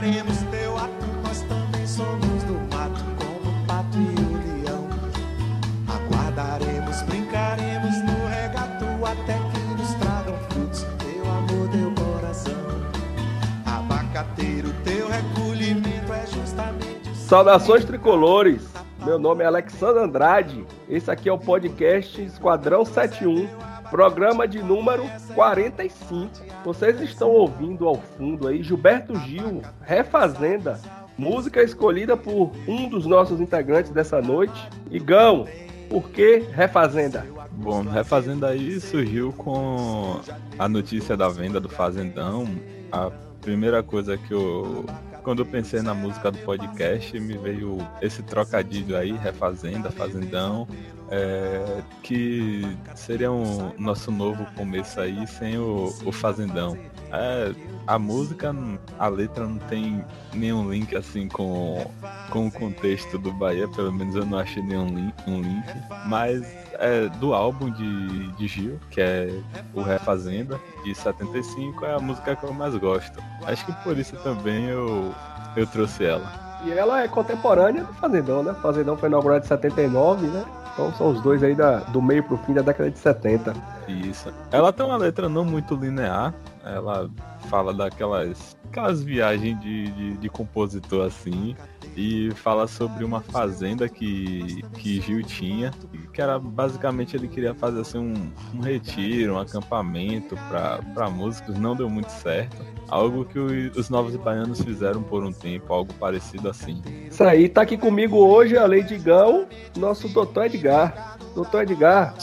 Teu ato, nós também somos do mato, como o pato e o leão. Aguardaremos, brincaremos no regato até que nos tragam frutos. Teu amor, teu coração. Abacateiro, teu recolhimento é justamente Saudações tricolores! Meu nome é Alexandre Andrade. Esse aqui é o podcast Esquadrão 71, programa de número 45. Vocês estão ouvindo ao fundo aí Gilberto Gil, Refazenda, música escolhida por um dos nossos integrantes dessa noite. Igão, por que Refazenda? Bom, Refazenda aí surgiu com a notícia da venda do Fazendão. A primeira coisa que eu. Quando eu pensei na música do podcast, me veio esse trocadilho aí, Refazenda, Fazendão, é, que seria um nosso novo começo aí sem o, o Fazendão. É, a música, a letra não tem nenhum link assim com, com o contexto do Bahia, pelo menos eu não achei nenhum link, um link. Mas é do álbum de, de Gil, que é o Refazenda, de 75, é a música que eu mais gosto. Acho que por isso também eu, eu trouxe ela. E ela é contemporânea do Fazendão, né? Fazendão foi inaugurado em 79, né? Então são os dois aí da, do meio pro fim da década de 70. Isso. Ela tem uma letra não muito linear. Ela fala daquelas aquelas viagens de, de, de compositor assim. E fala sobre uma fazenda que, que Gil tinha. Que era basicamente ele queria fazer assim, um, um retiro, um acampamento para músicos. Não deu muito certo. Algo que o, os novos baianos fizeram por um tempo, algo parecido assim. Isso aí, tá aqui comigo hoje, além de Gão, nosso doutor Edgar. Doutor Edgar,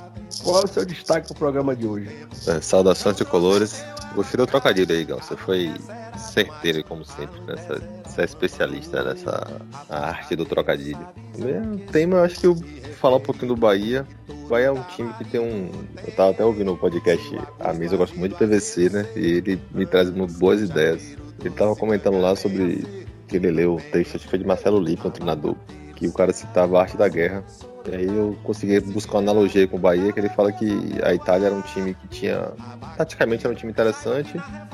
qual é o seu destaque pro programa de hoje? É, saudações tricolores. Gostei do trocadilho aí, Gal. Você foi certeiro, como sempre, nessa, você é especialista nessa arte do trocadilho. O tema, eu acho que eu falar um pouquinho do Bahia. O Bahia é um time que tem um. Eu tava até ouvindo o podcast A Mesa, eu gosto muito de PVC, né? E ele me traz boas ideias. Ele tava comentando lá sobre que ele leu o texto, acho que foi de Marcelo Lipa, um treinador, que o cara citava a arte da guerra. E aí eu consegui buscar uma analogia com o Bahia, que ele fala que a Itália era um time que tinha. Taticamente era um time interessante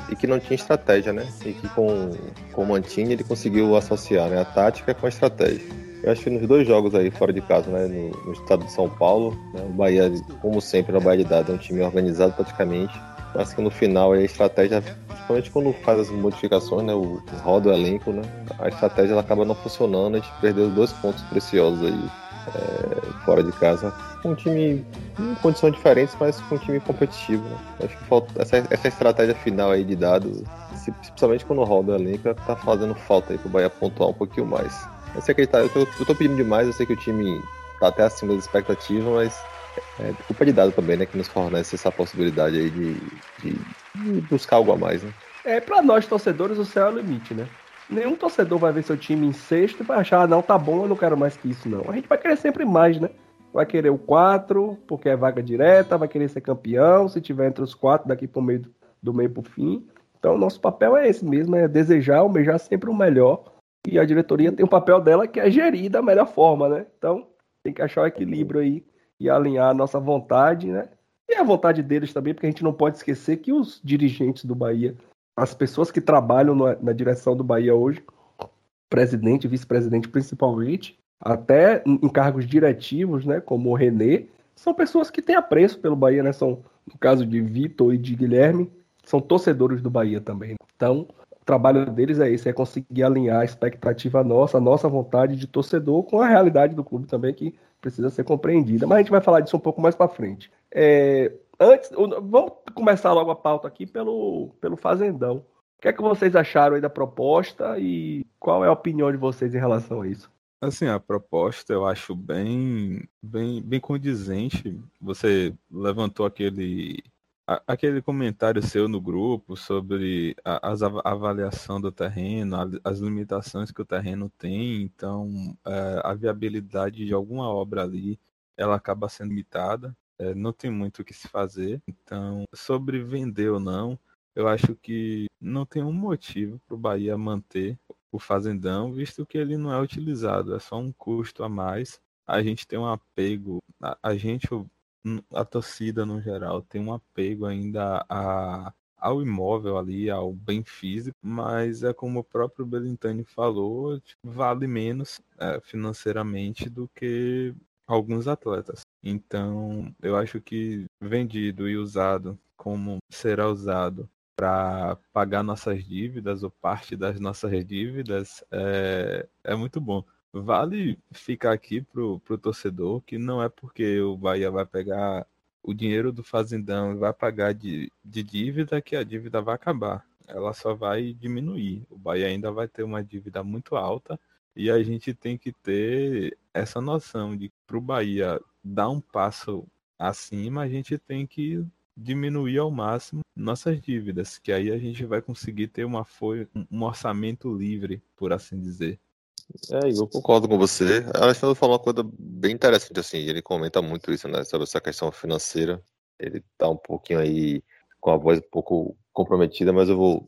e que não tinha estratégia, né? E que com, com o Mantini ele conseguiu associar né, a tática com a estratégia. Eu acho que nos dois jogos aí fora de casa, né, no, no estado de São Paulo, né, o Bahia, como sempre, na Bahia de Dado é um time organizado praticamente, mas que no final a estratégia, principalmente quando faz as modificações, né, o, roda o elenco, né, a estratégia ela acaba não funcionando, a gente perdeu dois pontos preciosos aí é, fora de casa. Um time em condições diferentes, mas com um time competitivo. Né? Acho que falta essa, essa estratégia final aí de dados, principalmente quando roda o elenco, tá fazendo falta aí pro Bahia pontuar um pouquinho mais. Eu sei que ele tá, eu tô, eu tô pedindo demais, eu sei que o time tá até acima das expectativas, mas é culpa de dado também, né? Que nos fornece essa possibilidade aí de, de, de buscar algo a mais, né? É, pra nós torcedores, o céu é o limite, né? Nenhum torcedor vai ver seu time em sexto e vai achar, ah, não, tá bom, eu não quero mais que isso, não. A gente vai querer sempre mais, né? Vai querer o 4, porque é vaga direta, vai querer ser campeão, se tiver entre os quatro daqui pro meio do meio pro fim. Então, nosso papel é esse mesmo, é desejar, almejar sempre o melhor. E a diretoria tem o papel dela que é gerir da melhor forma, né? Então, tem que achar o equilíbrio aí e alinhar a nossa vontade, né? E a vontade deles também, porque a gente não pode esquecer que os dirigentes do Bahia, as pessoas que trabalham na, na direção do Bahia hoje, presidente, vice-presidente principalmente, até em cargos diretivos, né, como o Renê, são pessoas que têm apreço pelo Bahia, né? São, no caso de Vitor e de Guilherme, são torcedores do Bahia também. Então, o trabalho deles é esse, é conseguir alinhar a expectativa nossa, a nossa vontade de torcedor com a realidade do clube também, que precisa ser compreendida. Mas a gente vai falar disso um pouco mais para frente. É, antes, vamos começar logo a pauta aqui pelo, pelo Fazendão. O que é que vocês acharam aí da proposta e qual é a opinião de vocês em relação a isso? Assim, a proposta eu acho bem, bem, bem condizente. Você levantou aquele aquele comentário seu no grupo sobre a, a avaliação do terreno, a, as limitações que o terreno tem, então é, a viabilidade de alguma obra ali ela acaba sendo limitada, é, não tem muito o que se fazer. Então, sobre vender ou não, eu acho que não tem um motivo para o Bahia manter o fazendão, visto que ele não é utilizado, é só um custo a mais. A gente tem um apego, a, a gente, a torcida no geral tem um apego ainda a, ao imóvel ali, ao bem físico, mas é como o próprio Belintani falou, vale menos é, financeiramente do que alguns atletas. Então, eu acho que vendido e usado como será usado para pagar nossas dívidas ou parte das nossas dívidas é, é muito bom. Vale ficar aqui pro, pro torcedor que não é porque o Bahia vai pegar o dinheiro do fazendão e vai pagar de, de dívida que a dívida vai acabar. Ela só vai diminuir. O Bahia ainda vai ter uma dívida muito alta e a gente tem que ter essa noção de que para o Bahia dar um passo acima, a gente tem que diminuir ao máximo nossas dívidas, que aí a gente vai conseguir ter uma folha, um orçamento livre, por assim dizer. É, eu concordo com você. A Alexandre falou uma coisa bem interessante, assim, ele comenta muito isso, né, sobre essa questão financeira. Ele tá um pouquinho aí com a voz um pouco comprometida, mas eu vou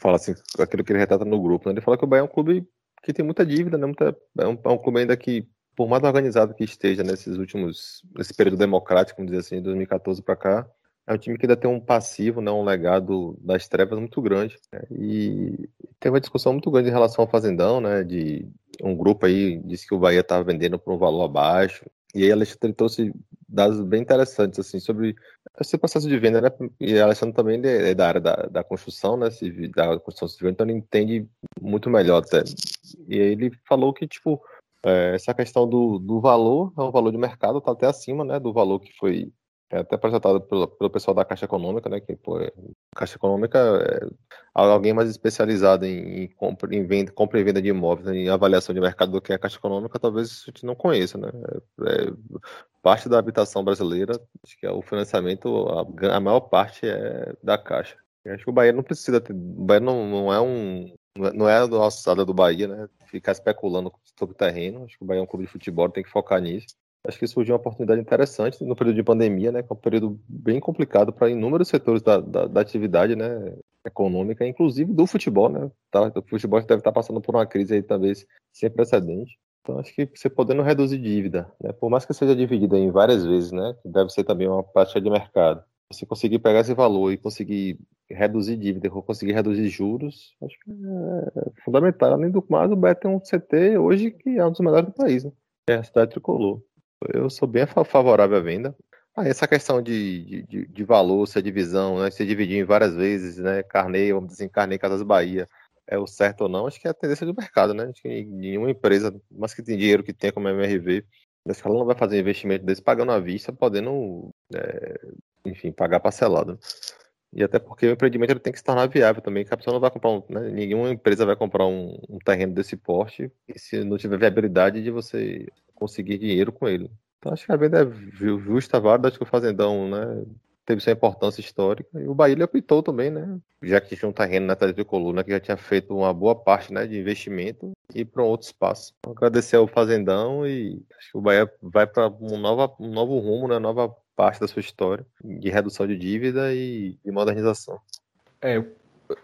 falar assim, aquilo que ele retrata no grupo, né? Ele fala que o Bahia é um clube que tem muita dívida, né? Muita, é, um, é um clube ainda que, por mais organizado que esteja nesses últimos, nesse período democrático, vamos dizer assim, de 2014 para cá, é um time que ainda tem um passivo, né, um legado das trevas muito grande. Né? E tem uma discussão muito grande em relação ao Fazendão, né? De um grupo aí disse que o Bahia estava vendendo por um valor abaixo. E aí Alexandre trouxe dados bem interessantes assim sobre esse processo de venda, né? E Alexandre também é da área da, da construção, né? Da construção civil, então ele entende muito melhor até. E ele falou que tipo é, essa questão do, do valor é valor de mercado, está até acima, né? Do valor que foi é até projetado pelo, pelo pessoal da Caixa Econômica, né? Que pô, é, Caixa Econômica é alguém mais especializado em, em, compra, em venda, compra e venda de imóveis, né, em avaliação de mercado do que a Caixa Econômica, talvez a gente não conheça, né? É, é, parte da habitação brasileira, acho que é o financiamento, a, a maior parte é da Caixa. Eu acho que o Bahia não precisa ter, o Bahia não, não é um não é a alçada do Bahia, né? Ficar especulando sobre terreno. Acho que o Bahia é um clube de futebol, tem que focar nisso acho que surgiu uma oportunidade interessante no período de pandemia, né, que é um período bem complicado para inúmeros setores da, da, da, atividade né, econômica, inclusive do futebol. Né, tá, o futebol deve estar passando por uma crise aí, talvez, sem precedente. Então, acho que você podendo reduzir dívida, né, por mais que seja dividida em várias vezes, né, que deve ser também uma prática de mercado, você conseguir pegar esse valor e conseguir reduzir dívida, conseguir reduzir juros, acho que é fundamental. Além do mais, o Beto é um CT hoje que é um dos melhores do país, né? É a cidade tricolor. Eu sou bem favorável à venda. Ah, essa questão de, de, de valor, se a divisão, né, se dividir em várias vezes, né, Carnei, vamos dizer assim, Carnei Casas Bahia, é o certo ou não, acho que é a tendência do mercado, né? Acho que nenhuma empresa, mas que tem dinheiro que tem como MRV, acho que ela não vai fazer investimento desse pagando à vista, podendo, é, enfim, pagar parcelado. E até porque o empreendimento ele tem que se tornar viável também, que a pessoa não vai comprar um, né, nenhuma empresa vai comprar um, um terreno desse porte se não tiver viabilidade de você conseguir dinheiro com ele. Então acho que a venda é justa, válida, acho que o Fazendão, né, teve sua importância histórica e o Bahia ele optou também, né, já que tinha um terreno na Tricolor, né, que já tinha feito uma boa parte, né, de investimento e para um outro espaço. Então, agradecer ao Fazendão e acho que o Bahia vai para um, um novo rumo, né, nova parte da sua história de redução de dívida e de modernização. É,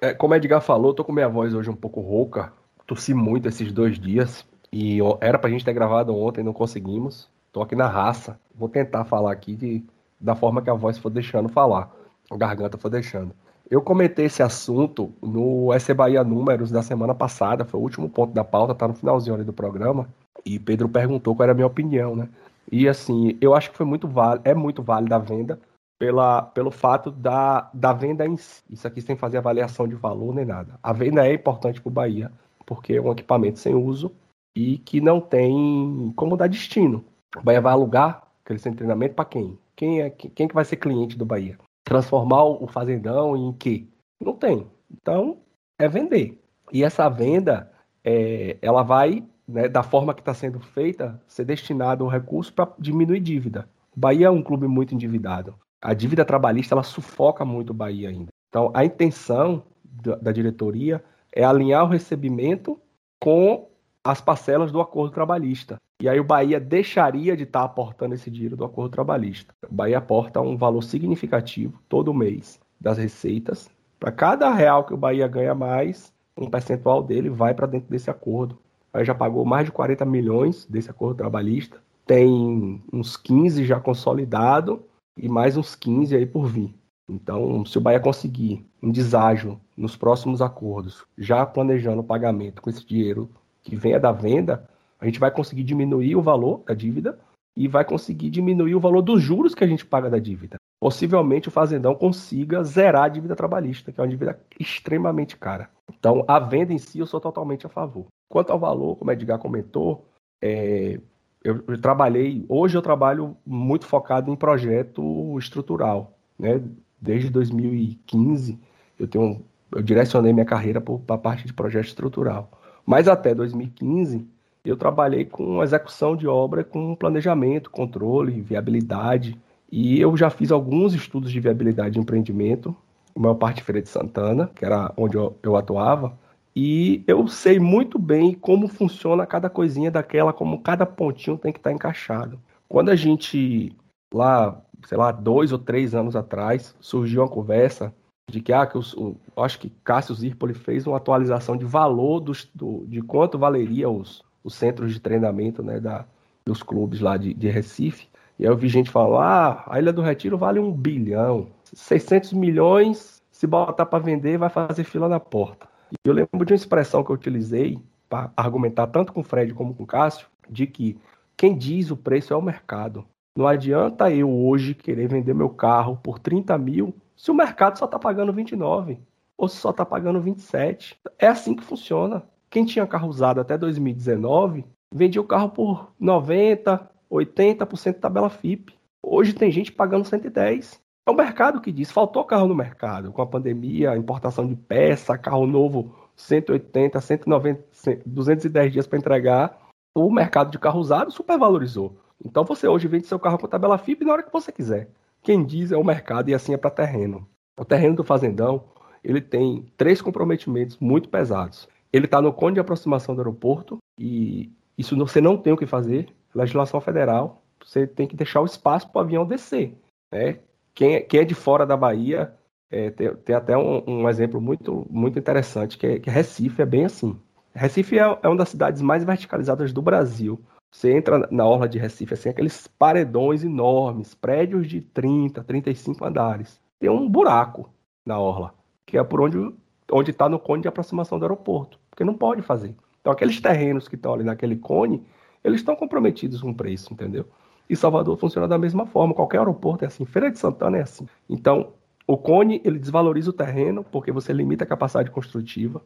é como Edgar falou, tô com minha voz hoje um pouco rouca, tossi muito esses dois dias, e era pra gente ter gravado ontem, não conseguimos. Tô aqui na raça. Vou tentar falar aqui de, da forma que a voz for deixando falar. A garganta for deixando. Eu comentei esse assunto no SC Bahia Números da semana passada, foi o último ponto da pauta, tá no finalzinho ali do programa. E Pedro perguntou qual era a minha opinião, né? E assim, eu acho que foi muito é muito válida a venda pela, pelo fato da, da venda em si. Isso aqui sem fazer avaliação de valor nem nada. A venda é importante para o Bahia, porque é um equipamento sem uso e que não tem como dar destino. O Bahia vai alugar aquele centro de treinamento para quem? Quem é quem que vai ser cliente do Bahia? Transformar o fazendão em quê? Não tem. Então é vender. E essa venda é, ela vai, né, da forma que está sendo feita, ser destinado o recurso para diminuir dívida. O Bahia é um clube muito endividado. A dívida trabalhista ela sufoca muito o Bahia ainda. Então a intenção da, da diretoria é alinhar o recebimento com as parcelas do acordo trabalhista. E aí o Bahia deixaria de estar tá aportando esse dinheiro do acordo trabalhista. O Bahia aporta um valor significativo todo mês das receitas. Para cada real que o Bahia ganha mais, um percentual dele vai para dentro desse acordo. Aí já pagou mais de 40 milhões desse acordo trabalhista. Tem uns 15 já consolidado e mais uns 15 aí por vir. Então, se o Bahia conseguir um deságio nos próximos acordos, já planejando o pagamento com esse dinheiro que venha da venda, a gente vai conseguir diminuir o valor da dívida e vai conseguir diminuir o valor dos juros que a gente paga da dívida. Possivelmente o fazendão consiga zerar a dívida trabalhista, que é uma dívida extremamente cara. Então, a venda em si eu sou totalmente a favor. Quanto ao valor, como a Edgar comentou, é, eu, eu, trabalhei, hoje eu trabalho muito focado em projeto estrutural, né? Desde 2015 eu tenho, eu direcionei minha carreira para a parte de projeto estrutural. Mas até 2015 eu trabalhei com execução de obra, com planejamento, controle, viabilidade. E eu já fiz alguns estudos de viabilidade de empreendimento, a maior parte em Feira de Santana, que era onde eu, eu atuava. E eu sei muito bem como funciona cada coisinha daquela, como cada pontinho tem que estar encaixado. Quando a gente, lá, sei lá, dois ou três anos atrás, surgiu uma conversa de que, ah, que os, o, acho que Cássio Zirpoli fez uma atualização de valor dos, do, de quanto valeria os, os centros de treinamento né, da, dos clubes lá de, de Recife. E aí eu vi gente falar, ah, a Ilha do Retiro vale um bilhão, 600 milhões, se botar para vender, vai fazer fila na porta. Eu lembro de uma expressão que eu utilizei para argumentar tanto com o Fred como com o Cássio, de que quem diz o preço é o mercado. Não adianta eu hoje querer vender meu carro por 30 mil se o mercado só está pagando 29 ou se só está pagando 27. É assim que funciona. Quem tinha carro usado até 2019 vendia o carro por 90, 80% tabela FIP. Hoje tem gente pagando 110. É o mercado que diz, faltou carro no mercado. Com a pandemia, importação de peça, carro novo, 180, 190, 210 dias para entregar. O mercado de carro usado supervalorizou. Então você hoje vende seu carro com tabela FIP na hora que você quiser. Quem diz é o mercado e assim é para terreno. O terreno do fazendão, ele tem três comprometimentos muito pesados. Ele está no cone de aproximação do aeroporto e isso você não tem o que fazer. Legislação federal, você tem que deixar o espaço para o avião descer. Né? Quem é, quem é de fora da Bahia, é, tem, tem, até um, um, exemplo muito, muito interessante, que, é, que Recife é bem assim. Recife é, é uma das cidades mais verticalizadas do Brasil. Você entra na orla de Recife, assim, aqueles paredões enormes, prédios de 30, 35 andares. Tem um buraco na orla, que é por onde onde está no cone de aproximação do aeroporto, porque não pode fazer. Então aqueles terrenos que estão ali naquele cone, eles estão comprometidos com o preço, entendeu? E Salvador funciona da mesma forma. Qualquer aeroporto é assim. Feira de Santana é assim. Então, o cone, ele desvaloriza o terreno, porque você limita a capacidade construtiva.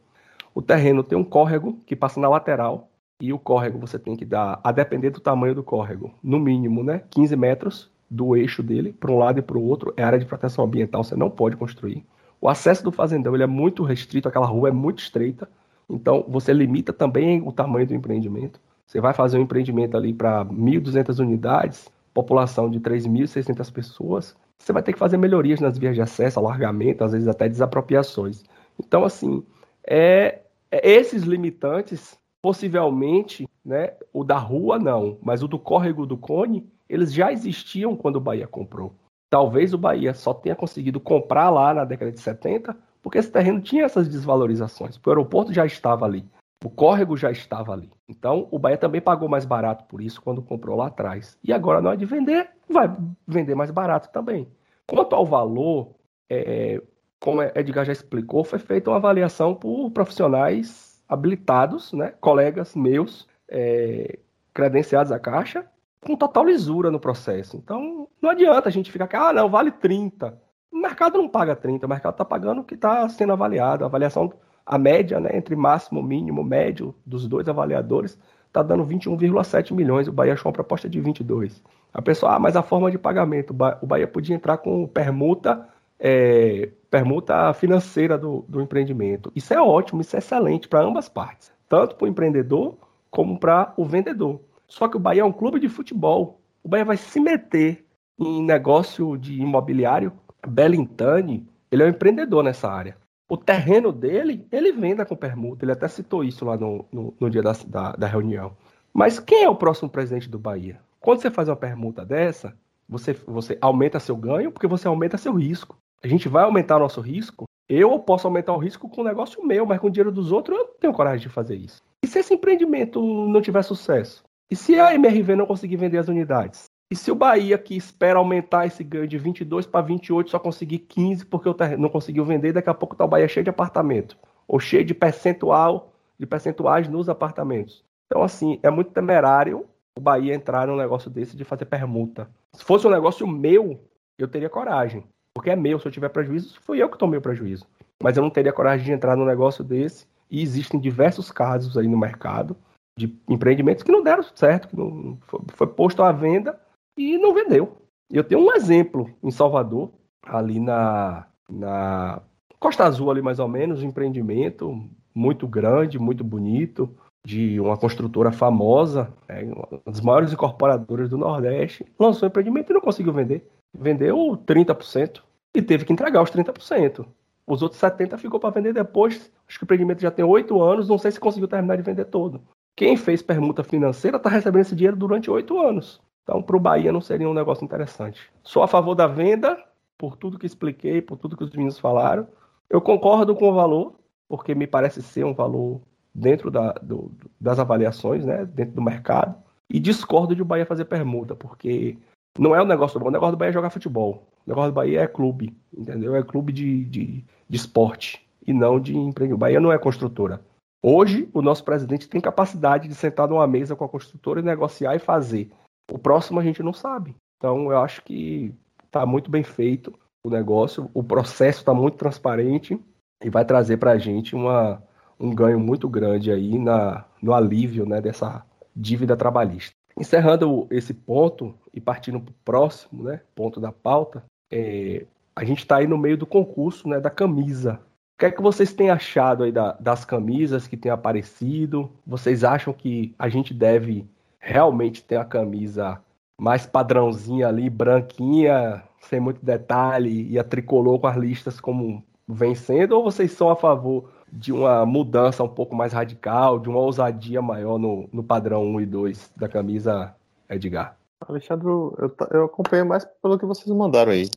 O terreno tem um córrego que passa na lateral. E o córrego você tem que dar, a depender do tamanho do córrego, no mínimo, né? 15 metros do eixo dele, para um lado e para o outro. É área de proteção ambiental, você não pode construir. O acesso do fazendão ele é muito restrito, aquela rua é muito estreita. Então, você limita também o tamanho do empreendimento. Você vai fazer um empreendimento ali para 1.200 unidades, população de 3.600 pessoas, você vai ter que fazer melhorias nas vias de acesso, alargamento, às vezes até desapropriações. Então, assim, é, é esses limitantes, possivelmente, né, o da rua não, mas o do córrego do Cone, eles já existiam quando o Bahia comprou. Talvez o Bahia só tenha conseguido comprar lá na década de 70, porque esse terreno tinha essas desvalorizações. O aeroporto já estava ali. O córrego já estava ali. Então, o Bahia também pagou mais barato por isso quando comprou lá atrás. E agora, na hora de vender, vai vender mais barato também. Quanto ao valor, é, como Edgar já explicou, foi feita uma avaliação por profissionais habilitados, né, colegas meus, é, credenciados à Caixa, com total lisura no processo. Então, não adianta a gente ficar aqui, ah, não, vale 30. O mercado não paga 30, o mercado está pagando o que está sendo avaliado. A avaliação a média, né, entre máximo, mínimo, médio dos dois avaliadores, está dando 21,7 milhões. O Bahia achou uma proposta de 22. A pessoa, ah, mas a forma de pagamento, o Bahia podia entrar com permuta, é, permuta financeira do, do empreendimento. Isso é ótimo, isso é excelente para ambas partes, tanto para o empreendedor como para o vendedor. Só que o Bahia é um clube de futebol. O Bahia vai se meter em negócio de imobiliário. Belintani, ele é um empreendedor nessa área o terreno dele, ele venda com permuta. Ele até citou isso lá no, no, no dia da, da, da, reunião. Mas quem é o próximo presidente do Bahia? Quando você faz uma permuta dessa, você, você aumenta seu ganho porque você aumenta seu risco. A gente vai aumentar nosso risco. Eu posso aumentar o risco com o negócio meu, mas com o dinheiro dos outros eu não tenho coragem de fazer isso. E se esse empreendimento não tiver sucesso? E se a MRV não conseguir vender as unidades? E se o Bahia, que espera aumentar esse ganho de 22 para 28, só conseguir 15 porque o não conseguiu vender, daqui a pouco tá o Bahia cheio de apartamento. Ou cheio de percentual, de percentuais nos apartamentos. Então, assim, é muito temerário o Bahia entrar num negócio desse de fazer permuta. Se fosse um negócio meu, eu teria coragem. Porque é meu, se eu tiver prejuízo, fui eu que tomei o prejuízo. Mas eu não teria coragem de entrar num negócio desse. E existem diversos casos aí no mercado de empreendimentos que não deram certo, que não foi, foi posto à venda e não vendeu. Eu tenho um exemplo em Salvador, ali na, na Costa Azul, ali mais ou menos, um empreendimento muito grande, muito bonito, de uma construtora famosa, né, uma das maiores incorporadoras do Nordeste, lançou um empreendimento e não conseguiu vender. Vendeu 30% e teve que entregar os 30%. Os outros 70% ficou para vender depois. Acho que o empreendimento já tem oito anos, não sei se conseguiu terminar de vender todo. Quem fez permuta financeira está recebendo esse dinheiro durante oito anos. Então, para o Bahia não seria um negócio interessante. Sou a favor da venda, por tudo que expliquei, por tudo que os meninos falaram. Eu concordo com o valor, porque me parece ser um valor dentro da, do, das avaliações, né, dentro do mercado, e discordo de o Bahia fazer permuta, porque não é o negócio do Bahia, o negócio do Bahia é jogar futebol. O negócio do Bahia é clube, entendeu? É clube de, de, de esporte e não de emprego. O Bahia não é construtora. Hoje, o nosso presidente tem capacidade de sentar numa mesa com a construtora e negociar e fazer. O próximo a gente não sabe. Então, eu acho que está muito bem feito o negócio, o processo está muito transparente e vai trazer para a gente uma, um ganho muito grande aí na, no alívio né, dessa dívida trabalhista. Encerrando esse ponto e partindo para o próximo né, ponto da pauta, é, a gente está aí no meio do concurso né, da camisa. O que é que vocês têm achado aí da, das camisas que têm aparecido? Vocês acham que a gente deve realmente ter a camisa mais padrãozinha ali, branquinha, sem muito detalhe, e a tricolor com as listas como vencendo? Ou vocês são a favor de uma mudança um pouco mais radical, de uma ousadia maior no, no padrão 1 e 2 da camisa Edgar? Alexandre, eu, eu acompanho mais pelo que vocês mandaram aí.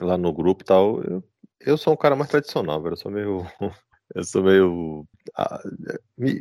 Lá no grupo e tal. Eu, eu sou um cara mais tradicional, velho. Eu sou meio. Eu sou meio.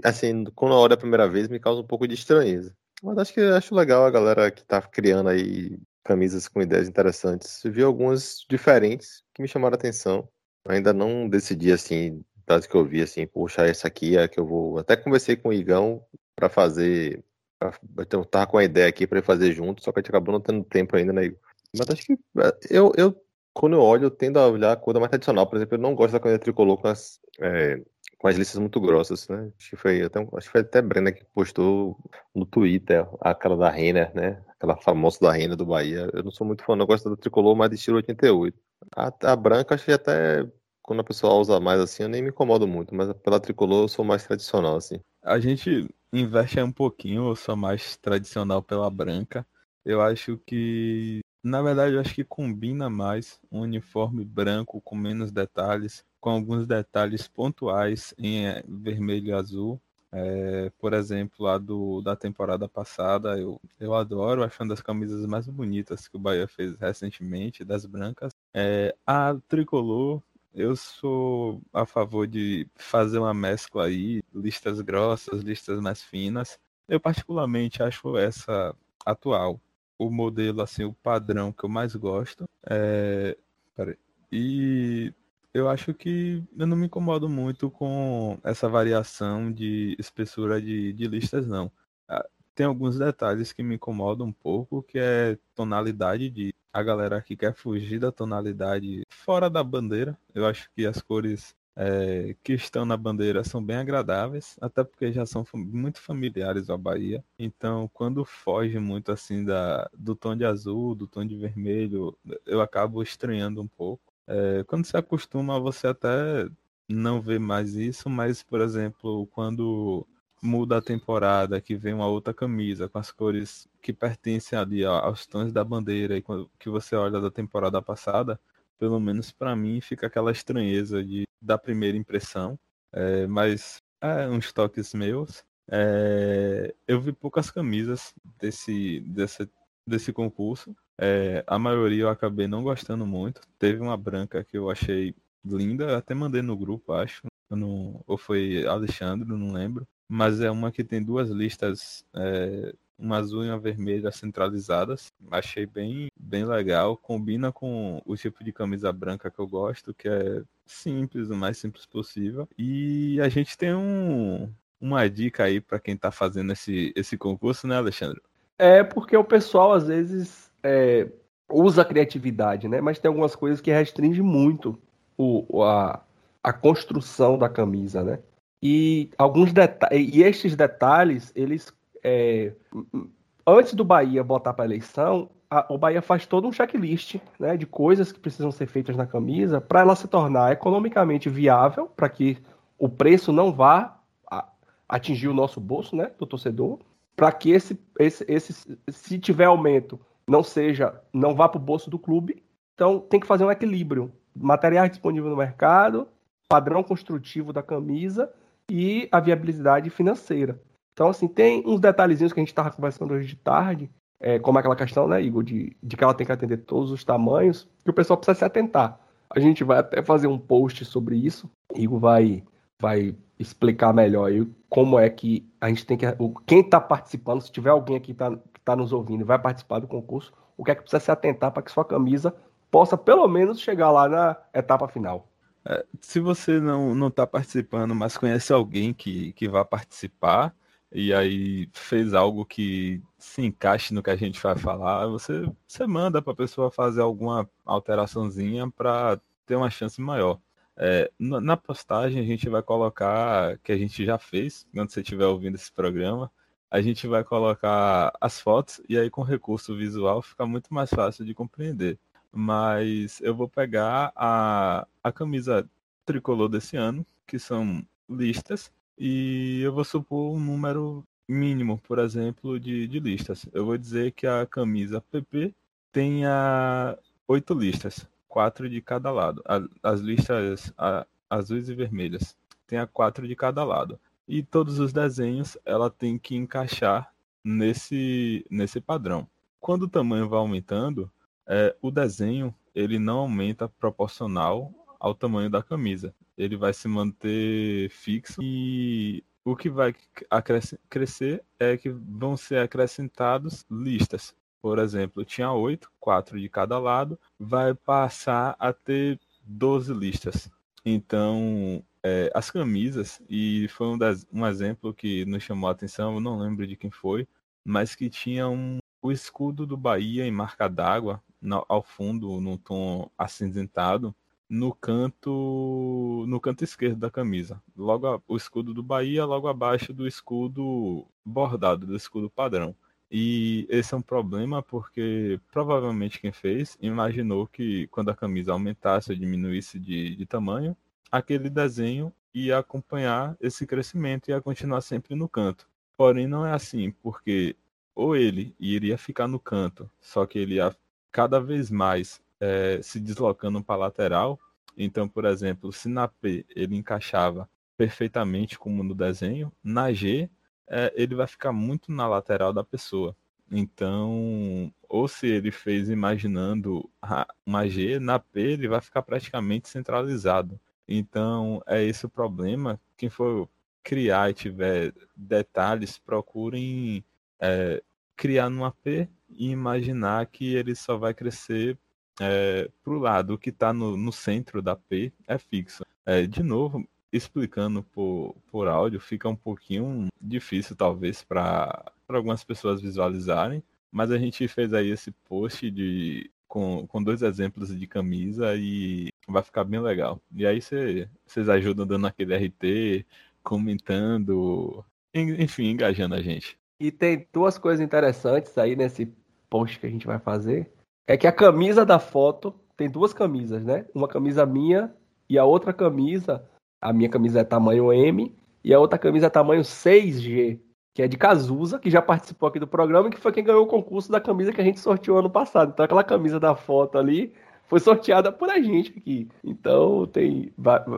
Assim, quando eu olho a primeira vez, me causa um pouco de estranheza. Mas acho que acho legal a galera que tá criando aí camisas com ideias interessantes. Vi algumas diferentes que me chamaram a atenção. Ainda não decidi assim que eu vi, assim, puxa, essa aqui é que eu vou. Até conversei com o Igão para fazer. Pra... Eu tava com a ideia aqui para fazer junto, só que a gente acabou não tendo tempo ainda, né? Mas acho que é, eu, eu, quando eu olho, eu tendo a olhar a coisa mais tradicional. Por exemplo, eu não gosto da camisa tricolor com as, é, com as listas muito grossas, né? Acho que foi até, acho que foi até Brenda que postou no Twitter aquela da Renner, né? Aquela famosa da Renner do Bahia. Eu não sou muito fã, não gosto da tricolor, mas de estilo 88. A, a branca, acho que até quando a pessoa usa mais assim, eu nem me incomodo muito, mas pela tricolor eu sou mais tradicional, assim. A gente investe um pouquinho, eu sou mais tradicional pela branca. Eu acho que, na verdade, eu acho que combina mais um uniforme branco com menos detalhes, com alguns detalhes pontuais em eh, vermelho e azul. É, por exemplo, lá do, da temporada passada, eu, eu adoro, acho uma das camisas mais bonitas que o Bahia fez recentemente, das brancas. É, a tricolor eu sou a favor de fazer uma mescla aí, listas grossas, listas mais finas. Eu particularmente acho essa atual o modelo assim, o padrão que eu mais gosto. É... E eu acho que eu não me incomodo muito com essa variação de espessura de, de listas, não. Ah, tem alguns detalhes que me incomodam um pouco, que é tonalidade de a galera que quer fugir da tonalidade fora da bandeira. Eu acho que as cores é, que estão na bandeira são bem agradáveis, até porque já são muito familiares ao Bahia. Então, quando foge muito assim da, do tom de azul, do tom de vermelho, eu acabo estranhando um pouco. É, quando se acostuma, você até não vê mais isso, mas, por exemplo, quando muda a temporada, que vem uma outra camisa com as cores que pertencem ali aos tons da bandeira e que você olha da temporada passada, pelo menos para mim fica aquela estranheza de da primeira impressão, é, mas é uns toques meus. É, eu vi poucas camisas desse desse, desse concurso. É, a maioria eu acabei não gostando muito. Teve uma branca que eu achei linda, até mandei no grupo, acho. Não, ou foi Alexandre, não lembro mas é uma que tem duas listas é, uma azul e uma vermelha centralizadas. Achei bem, bem legal. Combina com o tipo de camisa branca que eu gosto, que é simples, o mais simples possível. E a gente tem um, uma dica aí para quem está fazendo esse, esse concurso, né, Alexandre? É porque o pessoal às vezes é, usa a criatividade, né? Mas tem algumas coisas que restringem muito o, a, a construção da camisa, né? E alguns detalhes, e estes detalhes, eles é, antes do Bahia botar para eleição, a, o Bahia faz todo um checklist né, de coisas que precisam ser feitas na camisa para ela se tornar economicamente viável, para que o preço não vá a, atingir o nosso bolso, né, do torcedor, para que esse, esse, esse, se tiver aumento, não seja, não vá para o bolso do clube. Então tem que fazer um equilíbrio, materiais disponíveis no mercado, padrão construtivo da camisa e a viabilidade financeira. Então, assim, tem uns detalhezinhos que a gente estava conversando hoje de tarde, é, como aquela questão, né, Igor, de, de que ela tem que atender todos os tamanhos, que o pessoal precisa se atentar. A gente vai até fazer um post sobre isso. Igor vai, vai explicar melhor aí como é que a gente tem que. Quem está participando, se tiver alguém aqui que está tá nos ouvindo e vai participar do concurso, o que é que precisa se atentar para que sua camisa possa pelo menos chegar lá na etapa final. É, se você não está participando, mas conhece alguém que, que vai participar, e aí fez algo que se encaixe no que a gente vai falar, você, você manda para a pessoa fazer alguma alteraçãozinha para ter uma chance maior. É, na postagem a gente vai colocar, que a gente já fez, quando você estiver ouvindo esse programa, a gente vai colocar as fotos e aí com recurso visual fica muito mais fácil de compreender. Mas eu vou pegar a, a camisa tricolor desse ano, que são listas, e eu vou supor um número mínimo, por exemplo, de, de listas. Eu vou dizer que a camisa PP tenha oito listas, quatro de cada lado. As listas azuis e vermelhas tenha quatro de cada lado. E todos os desenhos ela tem que encaixar nesse, nesse padrão. Quando o tamanho vai aumentando, é, o desenho ele não aumenta proporcional ao tamanho da camisa ele vai se manter fixo e o que vai crescer é que vão ser acrescentados listas. Por exemplo, tinha oito, quatro de cada lado, vai passar a ter 12 listas. Então, é, as camisas, e foi um, das, um exemplo que nos chamou a atenção, eu não lembro de quem foi, mas que tinha um, o escudo do Bahia em marca d'água ao fundo, num tom acinzentado, no canto no canto esquerdo da camisa. Logo a, o escudo do Bahia, logo abaixo do escudo bordado, do escudo padrão. E esse é um problema porque provavelmente quem fez imaginou que quando a camisa aumentasse ou diminuísse de, de tamanho, aquele desenho ia acompanhar esse crescimento e ia continuar sempre no canto. Porém, não é assim, porque ou ele iria ficar no canto, só que ele ia cada vez mais é, se deslocando para a lateral. Então, por exemplo, se na P ele encaixava perfeitamente como no desenho, na G é, ele vai ficar muito na lateral da pessoa. Então, ou se ele fez imaginando uma G, na P ele vai ficar praticamente centralizado. Então, é esse o problema. Quem for criar e tiver detalhes, procurem é, criar numa P e imaginar que ele só vai crescer é, para o lado que está no, no, centro da P é fixo. É, de novo, explicando por, por áudio, fica um pouquinho difícil, talvez, para algumas pessoas visualizarem, mas a gente fez aí esse post de, com, com dois exemplos de camisa e vai ficar bem legal. E aí vocês ajudam dando aquele RT, comentando, enfim, engajando a gente. E tem duas coisas interessantes aí nesse post que a gente vai fazer é que a camisa da foto tem duas camisas, né? Uma camisa minha e a outra camisa, a minha camisa é tamanho M e a outra camisa é tamanho 6G, que é de Cazuza, que já participou aqui do programa e que foi quem ganhou o concurso da camisa que a gente sorteou ano passado. Então aquela camisa da foto ali foi sorteada por a gente aqui. Então tem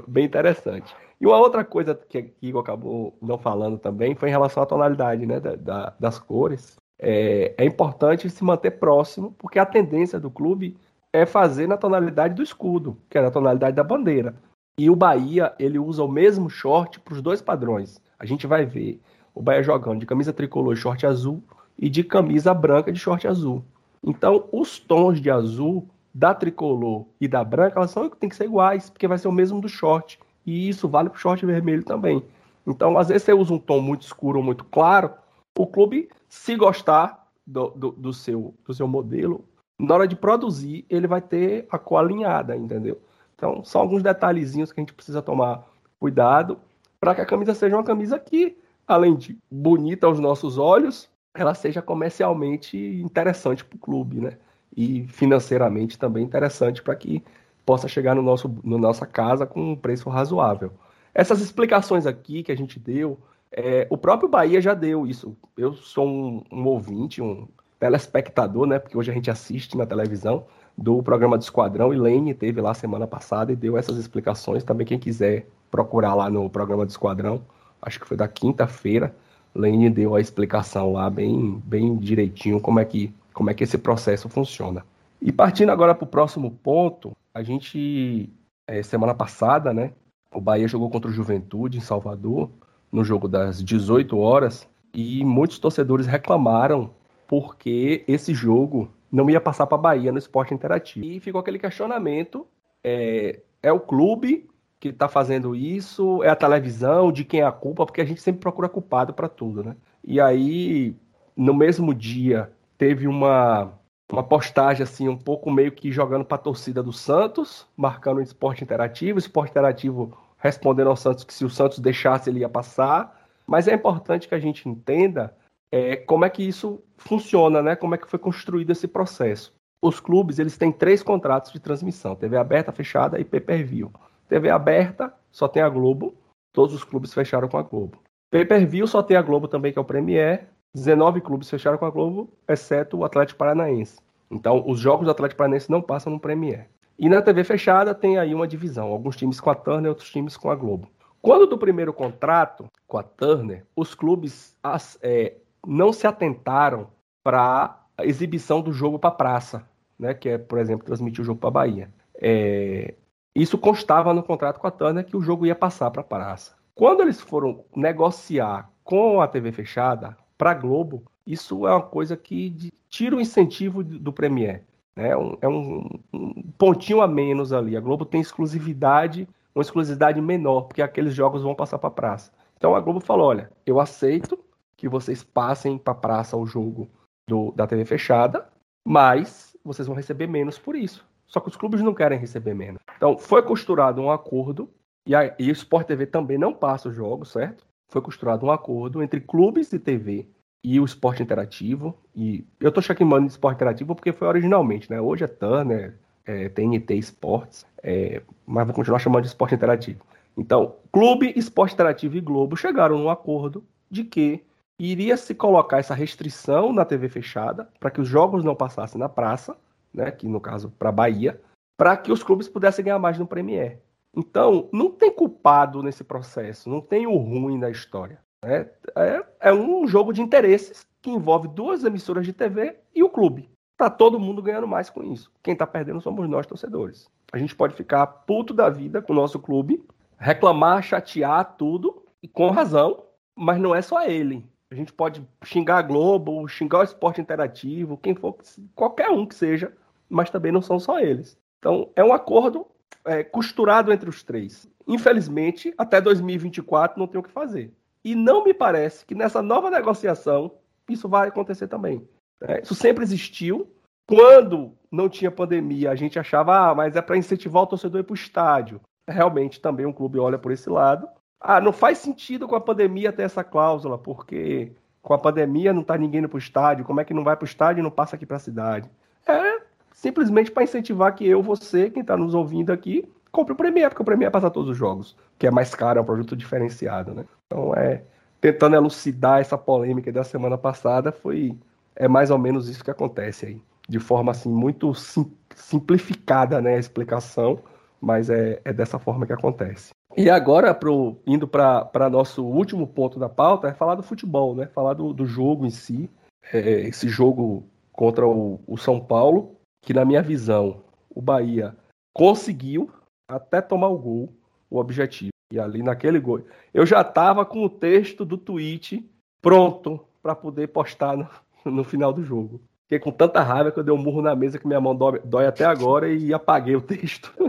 bem interessante. E uma outra coisa que Igor acabou não falando também foi em relação à tonalidade né, da, da, das cores é, é importante se manter próximo, porque a tendência do clube é fazer na tonalidade do escudo, que é na tonalidade da bandeira. E o Bahia, ele usa o mesmo short para os dois padrões. A gente vai ver o Bahia jogando de camisa tricolor e short azul e de camisa branca de short azul. Então, os tons de azul da tricolor e da branca, elas são, tem que ser iguais, porque vai ser o mesmo do short. E isso vale para o short vermelho também. Então, às vezes você usa um tom muito escuro ou muito claro, o clube, se gostar do, do, do, seu, do seu modelo, na hora de produzir, ele vai ter a cor alinhada, entendeu? Então, são alguns detalhezinhos que a gente precisa tomar cuidado para que a camisa seja uma camisa que, além de bonita aos nossos olhos, ela seja comercialmente interessante para o clube, né? E financeiramente também interessante para que possa chegar no nosso, no nossa casa com um preço razoável. Essas explicações aqui que a gente deu, é, o próprio Bahia já deu isso. Eu sou um, um, ouvinte, um telespectador, né? Porque hoje a gente assiste na televisão do programa do Esquadrão e Lane teve lá semana passada e deu essas explicações. Também quem quiser procurar lá no programa do Esquadrão, acho que foi da quinta-feira, Lane deu a explicação lá bem, bem direitinho como é que como é que esse processo funciona. E partindo agora para o próximo ponto, a gente é, semana passada, né? O Bahia jogou contra o Juventude em Salvador no jogo das 18 horas e muitos torcedores reclamaram porque esse jogo não ia passar para Bahia no esporte interativo. E ficou aquele questionamento: é, é o clube que está fazendo isso? É a televisão? De quem é a culpa? Porque a gente sempre procura culpado para tudo, né? E aí, no mesmo dia, teve uma, uma postagem assim, um pouco meio que jogando para a torcida do Santos, marcando o esporte interativo, o esporte interativo respondendo ao Santos que se o Santos deixasse ele ia passar. Mas é importante que a gente entenda é, como é que isso funciona, né? Como é que foi construído esse processo. Os clubes eles têm três contratos de transmissão: TV aberta, fechada e pay-per-view. TV aberta só tem a Globo. Todos os clubes fecharam com a Globo. Pay-per-view só tem a Globo também, que é o Premier. 19 clubes fecharam com a Globo, exceto o Atlético Paranaense. Então, os jogos do Atlético Paranaense não passam no Premier. E na TV fechada tem aí uma divisão, alguns times com a Turner, outros times com a Globo. Quando do primeiro contrato com a Turner, os clubes as, é, não se atentaram para a exibição do jogo para praça, né? Que é, por exemplo, transmitir o jogo para Bahia. É, isso constava no contrato com a Turner que o jogo ia passar para a praça. Quando eles foram negociar com a TV fechada para a Globo, isso é uma coisa que tira o incentivo do Premier. Né? É um, um, pontinho a menos ali. A Globo tem exclusividade, uma exclusividade menor, porque aqueles jogos vão passar para a praça. Então a Globo falou: olha, eu aceito que vocês passem para a praça o jogo do, da TV fechada, mas vocês vão receber menos por isso. Só que os clubes não querem receber menos. Então foi costurado um acordo, e, a, e o Sport TV também não passa os jogos, certo? Foi costurado um acordo entre clubes de TV e o esporte interativo. E eu estou chamando de esporte interativo porque foi originalmente, né? Hoje é Turner, é, TNT Sports, é, mas vou continuar chamando de esporte interativo. Então, Clube, Esporte Interativo e Globo chegaram num acordo de que iria se colocar essa restrição na TV fechada para que os jogos não passassem na praça, né, que no caso para Bahia, para que os clubes pudessem ganhar mais no Premier. Então, não tem culpado nesse processo, não tem o ruim da história. É, é, é, um jogo de interesses que envolve duas emissoras de TV e o clube. Tá todo mundo ganhando mais com isso. Quem tá perdendo somos nós, torcedores. A gente pode ficar puto da vida com o nosso clube, reclamar, chatear tudo, e com razão, mas não é só ele. A gente pode xingar a Globo, xingar o esporte interativo, quem for, qualquer um que seja, mas também não são só eles. Então, é um acordo é, costurado entre os três. Infelizmente, até 2024 não tem o que fazer. E não me parece que nessa nova negociação isso vai acontecer também. É, isso sempre existiu. Quando não tinha pandemia, a gente achava, ah, mas é para incentivar o torcedor a ir para o estádio. Realmente também um clube olha por esse lado. Ah, não faz sentido com a pandemia ter essa cláusula, porque com a pandemia não está ninguém indo para o estádio. Como é que não vai para o estádio e não passa aqui para a cidade? É simplesmente para incentivar que eu, você, quem está nos ouvindo aqui, compre o Premier, porque o Premier é passar todos os jogos, que é mais caro, é um produto diferenciado, né? Então é tentando elucidar essa polêmica da semana passada, foi é mais ou menos isso que acontece aí, de forma assim muito sim, simplificada, né, a explicação, mas é, é dessa forma que acontece. E agora, pro, indo para nosso último ponto da pauta, é falar do futebol, né? Falar do, do jogo em si. É, esse jogo contra o, o São Paulo, que na minha visão, o Bahia conseguiu, até tomar o gol, o objetivo. E ali naquele gol, eu já estava com o texto do tweet pronto para poder postar no, no final do jogo. Fiquei com tanta raiva que eu dei um murro na mesa que minha mão dói, dói até agora e apaguei o texto.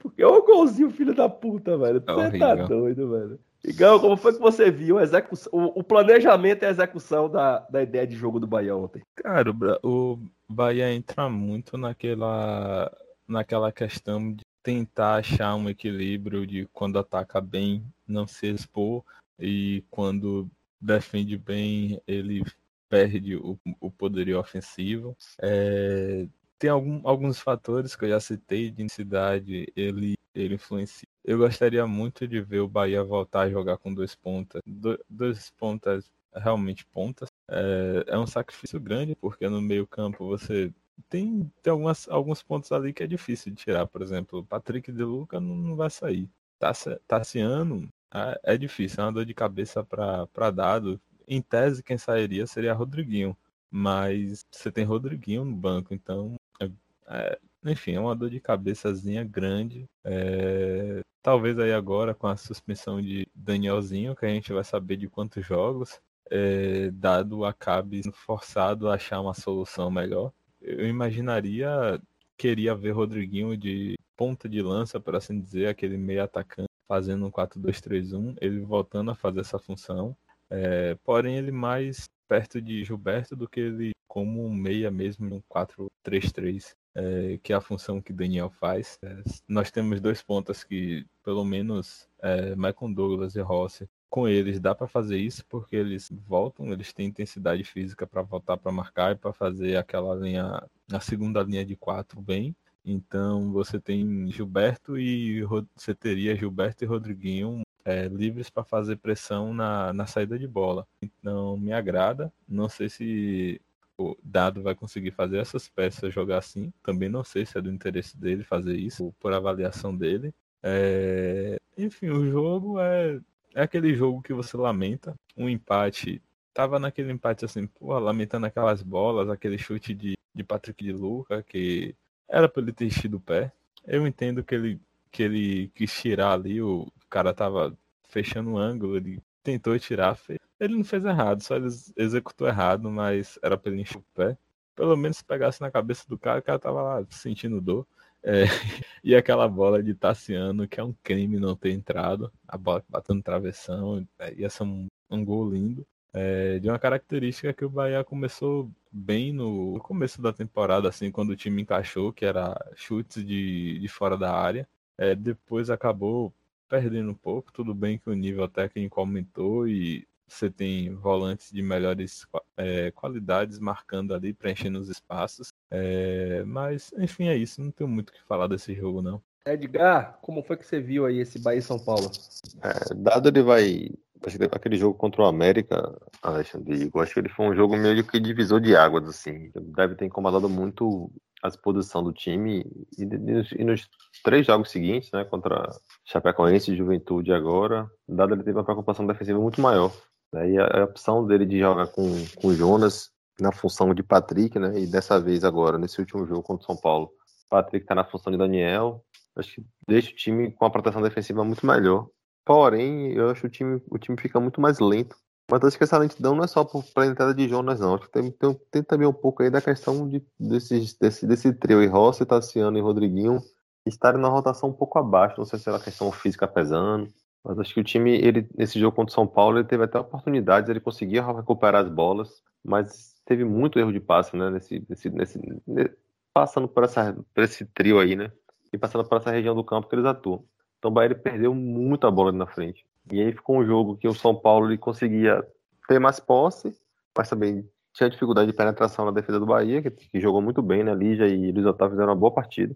Porque é um golzinho, filho da puta, velho. É Você tá horrível. doido, velho. Igão, como foi que você viu a execução, o, o planejamento e a execução da, da ideia de jogo do Bahia ontem? Cara, o Bahia entra muito naquela, naquela questão de tentar achar um equilíbrio de quando ataca bem, não se expor, e quando defende bem, ele perde o, o poderio ofensivo. É, tem algum- alguns fatores que eu já citei de intensidade, ele, ele influencia. Eu gostaria muito de ver o Bahia voltar a jogar com dois pontas, do- dois pontas realmente pontas. É, é um sacrifício grande, porque no meio-campo você tem, tem algumas, alguns pontos ali que é difícil de tirar. Por exemplo, Patrick de Luca não, não vai sair. Tassi- Tassiano é, é difícil, é uma dor de cabeça para dado. Em tese, quem sairia seria Rodriguinho. Mas você tem Rodriguinho no banco, então. é- é, enfim, é uma dor de cabeçazinha grande. É, talvez aí agora com a suspensão de Danielzinho, que a gente vai saber de quantos jogos é, dado acabe forçado a achar uma solução melhor. Eu imaginaria, queria ver Rodriguinho de ponta de lança, por assim dizer, aquele meio atacante, fazendo um 4-2-3-1, ele voltando a fazer essa função. É, porém, ele mais perto de Gilberto do que ele como um meia mesmo, um 4-3-3, é, que é a função que Daniel faz. É, nós temos dois pontas que, pelo menos, é, Michael Douglas e Rossi, com eles dá para fazer isso porque eles voltam, eles têm intensidade física para voltar para marcar e para fazer aquela linha, a segunda linha de quatro bem. Então você tem Gilberto e você teria Gilberto e Rodriguinho é, livres para fazer pressão na, na saída de bola. Então me agrada. Não sei se o Dado vai conseguir fazer essas peças jogar assim. Também não sei se é do interesse dele fazer isso, por avaliação dele. É, Enfim, o jogo é, é aquele jogo que você lamenta. Um empate. Tava naquele empate assim, pô, lamentando aquelas bolas, aquele chute de, de Patrick de Luca, que era pra ele ter enchido o pé. Eu entendo que ele, que ele quis tirar ali, o cara tava fechando o ângulo, ele tentou tirar, fe- ele não fez errado, só ele ex- executou errado, mas era pra ele encher o pé. Pelo menos se pegasse na cabeça do cara, o cara tava lá sentindo dor. É, e aquela bola de Tassiano, que é um crime não ter entrado, a bola no travessão, é, ia ser um, um gol lindo. É, de uma característica que o Bahia começou bem no, no começo da temporada, assim, quando o time encaixou, que era chutes de, de fora da área. É, depois acabou perdendo um pouco, tudo bem que o nível técnico aumentou e você tem volantes de melhores é, qualidades marcando ali, preenchendo os espaços. É, mas, enfim, é isso. Não tenho muito o que falar desse jogo, não. Edgar, como foi que você viu aí esse Bahia e São Paulo? É, dado ele vai. Acho que aquele jogo contra o América, Alexandre, eu acho que ele foi um jogo meio que divisor de águas, assim. Deve ter incomodado muito a disposição do time. E, e nos- e nos três jogos seguintes, né, contra Chapecoense e Juventude agora, dado ele teve uma preocupação defensiva muito maior. Né, e a, a opção dele de jogar com, com Jonas na função de Patrick, né? E dessa vez agora, nesse último jogo contra o São Paulo, Patrick tá na função de Daniel. Acho que deixa o time com a proteção defensiva muito melhor. Porém, eu acho que o time, o time fica muito mais lento. Mas acho que essa lentidão não é só por- pela entrada de Jonas, não. Acho que tem, tem, tem também um pouco aí da questão de, desses, desse, desse trio aí, Rossi, Tassiano e Rodriguinho, estarem na rotação um pouco abaixo. Não sei se era questão física pesando. Mas acho que o time, ele, nesse jogo contra o São Paulo, ele teve até oportunidades, ele conseguia recuperar as bolas, mas teve muito erro de passe, né? Nesse, nesse, nesse, ne- passando por, essa, por esse trio aí, né? E passando por essa região do campo que eles atuam. Então o Bahia perdeu muita bola ali na frente. E aí ficou um jogo que o São Paulo ele conseguia ter mais posse, mas também tinha dificuldade de penetração na defesa do Bahia, que, que jogou muito bem, né? Lígia e Luiz Otávio fizeram uma boa partida.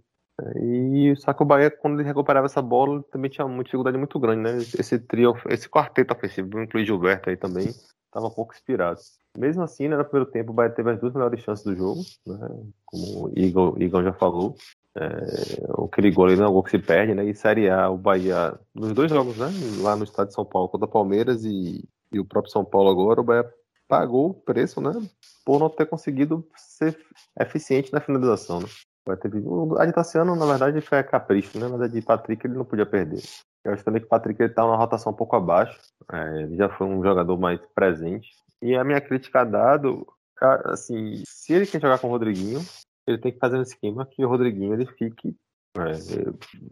E o Bahia, quando ele recuperava essa bola, também tinha uma dificuldade muito grande, né? Esse trio, esse quarteto ofensivo, incluir Gilberto aí também, estava um pouco inspirado. Mesmo assim, né, no primeiro tempo, o Bahia teve as duas melhores chances do jogo, né? Como o Igor, Igor já falou. É, aquele gol ali não é um gol que se perde, né? E Série A, o Bahia, nos dois jogos, né? Lá no estado de São Paulo, contra o Palmeiras e, e o próprio São Paulo agora, o Bahia pagou o preço, né? Por não ter conseguido ser eficiente na finalização, né? Vai ter... A de na verdade, foi a capricho, né? Mas a de Patrick ele não podia perder. Eu acho também que o Patrick ele tá numa rotação um pouco abaixo. É, ele já foi um jogador mais presente. E a minha crítica dado, assim, se ele quer jogar com o Rodriguinho, ele tem que fazer um esquema que o Rodriguinho ele fique. É,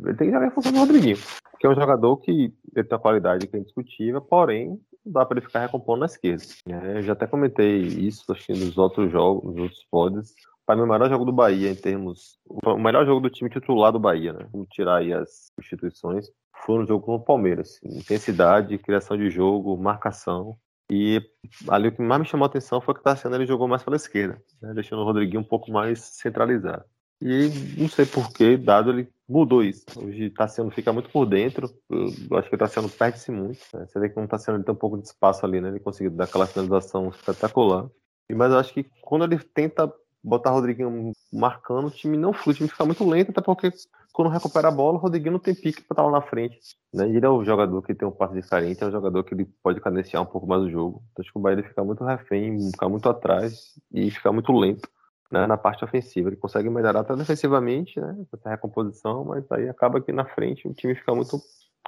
ele tem que jogar em função do Rodriguinho. Que é um jogador que ele tem uma qualidade que é indiscutível, porém, dá para ele ficar recompondo na esquerda. É, eu já até comentei isso, acho que nos outros jogos, nos outros pods. Para mim, o melhor jogo do Bahia, em termos. O melhor jogo do time titular do Bahia, né? Vamos tirar aí as instituições. Foi no jogo com o Palmeiras. Intensidade, criação de jogo, marcação. E ali o que mais me chamou a atenção foi que o Tassiano ele jogou mais pela esquerda, né? deixando o Rodriguinho um pouco mais centralizado. E não sei porquê, dado ele mudou isso. Hoje Tassiano fica muito por dentro. Eu acho que o Tassiano perde-se muito. Né? Você vê que o Tassiano ele tem um pouco de espaço ali, né? Ele conseguiu dar aquela finalização espetacular. Mas eu acho que quando ele tenta botar o Rodriguinho marcando, o time não flui, o time fica muito lento, até porque quando recupera a bola, o Rodriguinho não tem pique para estar lá na frente. Né? Ele é o jogador que tem um passe diferente, é um jogador que ele pode cadenciar um pouco mais o jogo. Então, acho que o Bahia fica muito refém, fica muito atrás e fica muito lento né, na parte ofensiva. Ele consegue melhorar até defensivamente, né, essa recomposição, mas aí acaba que na frente o time fica muito,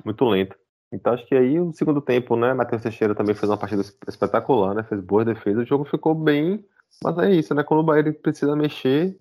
muito lento. Então acho que aí o segundo tempo, né, Matheus Teixeira também fez uma partida espetacular, né, fez boas defesas, o jogo ficou bem, mas é isso, né, quando o Bahia precisa mexer,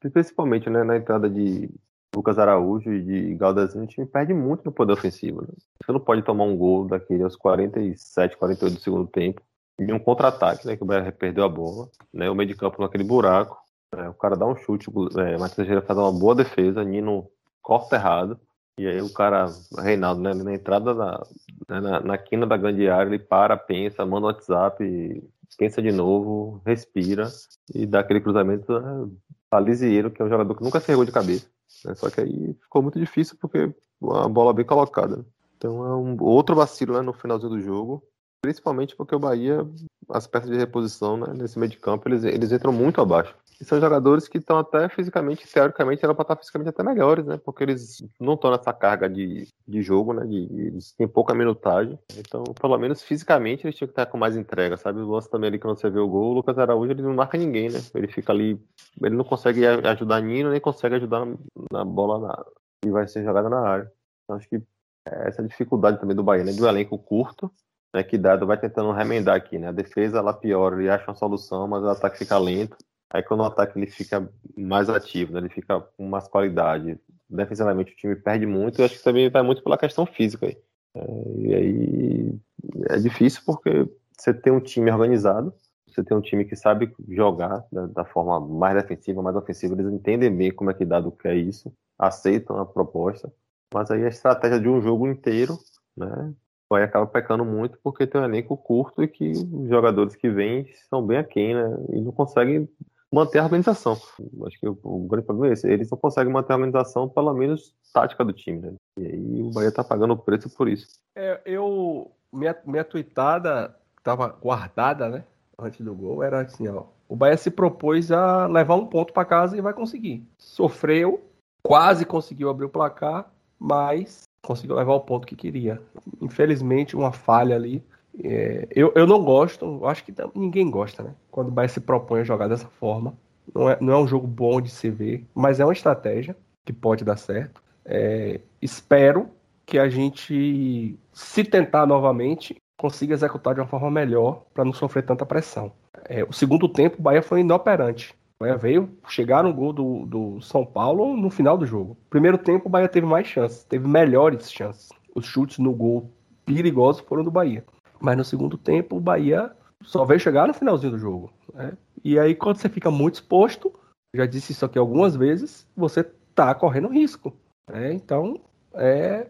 principalmente, né, na entrada de Lucas Araújo e de Galdazinho, o time perde muito no poder ofensivo. Né? Você não pode tomar um gol daquele aos 47, 48 do segundo tempo, em um contra-ataque, né, que o Bahia perdeu a bola, né, o meio de campo naquele buraco, né, o cara dá um chute, é, Matheus Teixeira faz uma boa defesa, Nino corta errado, e aí o cara, Reinaldo, né, na entrada da, né, na, na quina da grande área, ele para, pensa, manda um WhatsApp, pensa de novo, respira e dá aquele cruzamento né, a que é um jogador que nunca se errou de cabeça. Né? Só que aí ficou muito difícil porque a bola bem colocada. Então é um outro vacilo né, no finalzinho do jogo. Principalmente porque o Bahia, as peças de reposição né, nesse meio de campo, eles, eles entram muito abaixo. E são jogadores que estão até fisicamente, teoricamente, eram para estar fisicamente até melhores, né? Porque eles não estão nessa carga de, de jogo, né? De, eles têm pouca minutagem. Então, pelo menos fisicamente, eles tinham que estar com mais entrega, sabe? O lance também ali que você vê o gol, o Lucas Araújo, ele não marca ninguém, né? Ele fica ali, ele não consegue ajudar Nino, nem consegue ajudar na, na bola na, que vai ser jogada na área. Então, acho que essa dificuldade também do Bahia, né? Do elenco curto, né? Que dado vai tentando remendar aqui, né? A defesa, ela piora, ele acha uma solução, mas o ataque fica lento. Aí quando o ataque ele fica mais ativo, né? ele fica com mais qualidade. Defensivamente o time perde muito, eu acho que também vai muito pela questão física. Aí. É, e aí é difícil porque você tem um time organizado, você tem um time que sabe jogar da, da forma mais defensiva, mais ofensiva, eles entendem bem como é que dado que é isso, aceitam a proposta, mas aí a estratégia de um jogo inteiro, né, vai acaba pecando muito porque tem um elenco curto e que os jogadores que vêm são bem aquém, né, e não conseguem manter a organização. Acho que o, o, grande problema é esse. Eles não conseguem manter a organização, pelo menos tática do time, né? E aí o Bahia tá pagando o preço por isso. É, eu. Minha, minha tweetada tava guardada, né? Antes do gol, era assim, ó. O Bahia se propôs a levar um ponto para casa e vai conseguir. Sofreu, quase conseguiu abrir o placar, mas conseguiu levar o ponto que queria. Infelizmente, uma falha ali é, eu, eu não gosto, acho que ninguém gosta, né? Quando o Bahia se propõe a jogar dessa forma. Não é, não é um jogo bom de se ver, mas é uma estratégia que pode dar certo. É, espero que a gente, se tentar novamente, consiga executar de uma forma melhor para não sofrer tanta pressão. É, o segundo tempo, o Bahia foi inoperante. O Bahia veio chegar no gol do, do São Paulo no final do jogo. Primeiro tempo, o Bahia teve mais chances, teve melhores chances. Os chutes no gol perigosos foram do Bahia. Mas no segundo tempo, o Bahia só veio chegar no finalzinho do jogo. Né? E aí, quando você fica muito exposto, já disse isso aqui algumas vezes, você tá correndo risco. Né? Então, é,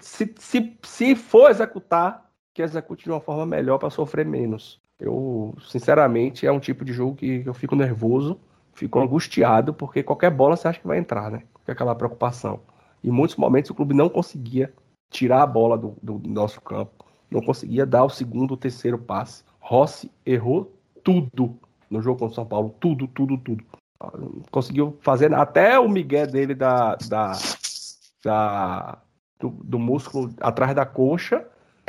se, se, se for executar, que execute de uma forma melhor para sofrer menos. Eu, sinceramente, é um tipo de jogo que eu fico nervoso, fico angustiado, porque qualquer bola você acha que vai entrar, né? Com aquela preocupação. Em muitos momentos o clube não conseguia tirar a bola do, do nosso campo não conseguia dar o segundo, o terceiro passe. Rossi errou tudo no jogo contra o São Paulo, tudo, tudo, tudo. Conseguiu fazer até o Miguel dele da, da, da do, do, músculo atrás da coxa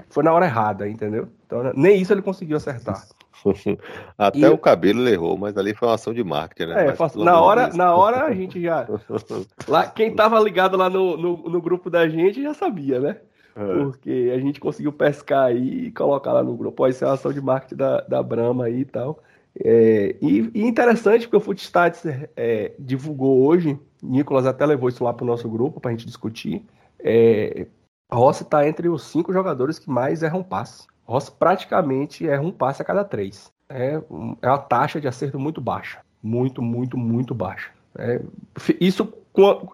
foi na hora errada, entendeu? Então, nem isso ele conseguiu acertar. Até e... o cabelo ele errou, mas ali foi uma ação de marketing, né? É, na hora, na hora a gente já. Lá, quem tava ligado lá no, no, no, grupo da gente já sabia, né? Porque a gente conseguiu pescar aí e colocar lá no grupo. Ó, isso é uma ação de marketing da, da Brahma aí e tal. É, e, e, interessante porque o Footstats é, divulgou hoje, Nicolas até levou isso lá para o nosso grupo para a gente discutir. É, está entre os cinco jogadores que mais erram passe. Rossi praticamente erra um passe a cada três. É, é uma taxa de acerto muito baixa. Muito, muito, muito baixa. É, isso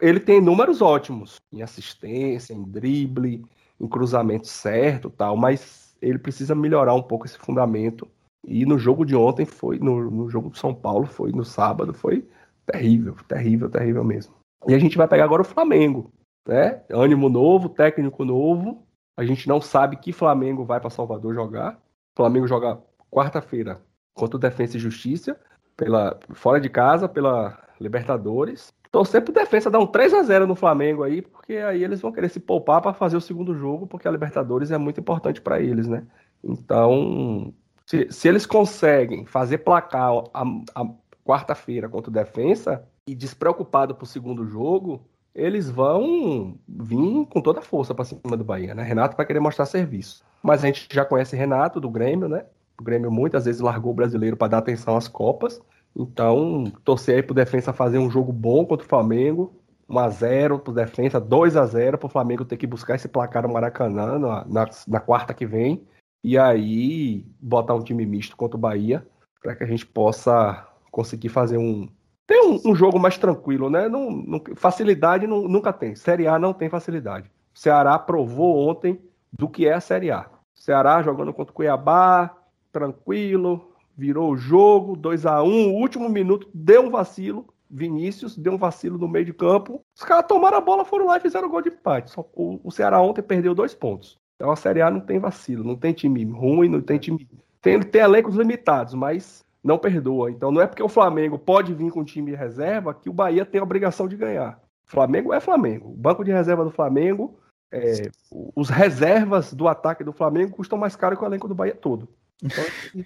ele tem números ótimos em assistência, em drible, em cruzamento certo, tal, mas ele precisa melhorar um pouco esse fundamento. E no jogo de ontem foi, no, no jogo de São Paulo, foi no sábado, foi terrível, terrível, terrível mesmo. E a gente vai pegar agora o Flamengo, né? Ânimo novo, técnico novo. A gente não sabe que Flamengo vai para Salvador jogar. O Flamengo joga quarta-feira contra o Defensa e Justiça, pela fora de casa, pela Libertadores. Torcer pro defesa dar um 3 a 0 no Flamengo aí, porque aí eles vão querer se poupar para fazer o segundo jogo, porque a Libertadores é muito importante para eles, né? Então, se, se, eles conseguem fazer placar a, a quarta-feira contra o Defensa e despreocupado pro segundo jogo, eles vão vir com toda a força para cima do Bahia, né? Renato vai querer mostrar serviço. Mas a gente já conhece Renato do Grêmio, né? O Grêmio muitas vezes largou o brasileiro para dar atenção às Copas. Então, torcer aí pro defensa fazer um jogo bom contra o Flamengo. 1x0 pro defensa, 2x0 pro Flamengo ter que buscar esse placar no Maracanã na, na, na, quarta que vem. E aí botar um time misto contra o Bahia para que a gente possa conseguir fazer um. Ter um, um jogo mais tranquilo, né? Não, não, facilidade não, nunca tem. Série A não tem facilidade. O Ceará provou ontem do que é a Série A. Ceará jogando contra o Cuiabá, tranquilo, virou o jogo, 2 a 1 um, último minuto, deu um vacilo. Vinícius deu um vacilo no meio de campo. Os caras tomaram a bola, foram lá e fizeram o gol de empate. Só, o, o Ceará ontem perdeu dois pontos. Então a Série A não tem vacilo, não tem time ruim, não tem time. Tem, tem elencos limitados, mas não perdoa. Então não é porque o Flamengo pode vir com time de reserva que o Bahia tem a obrigação de ganhar. Flamengo é Flamengo. O banco de reserva do Flamengo, é, os reservas do ataque do Flamengo custam mais caro que o elenco do Bahia todo. Então,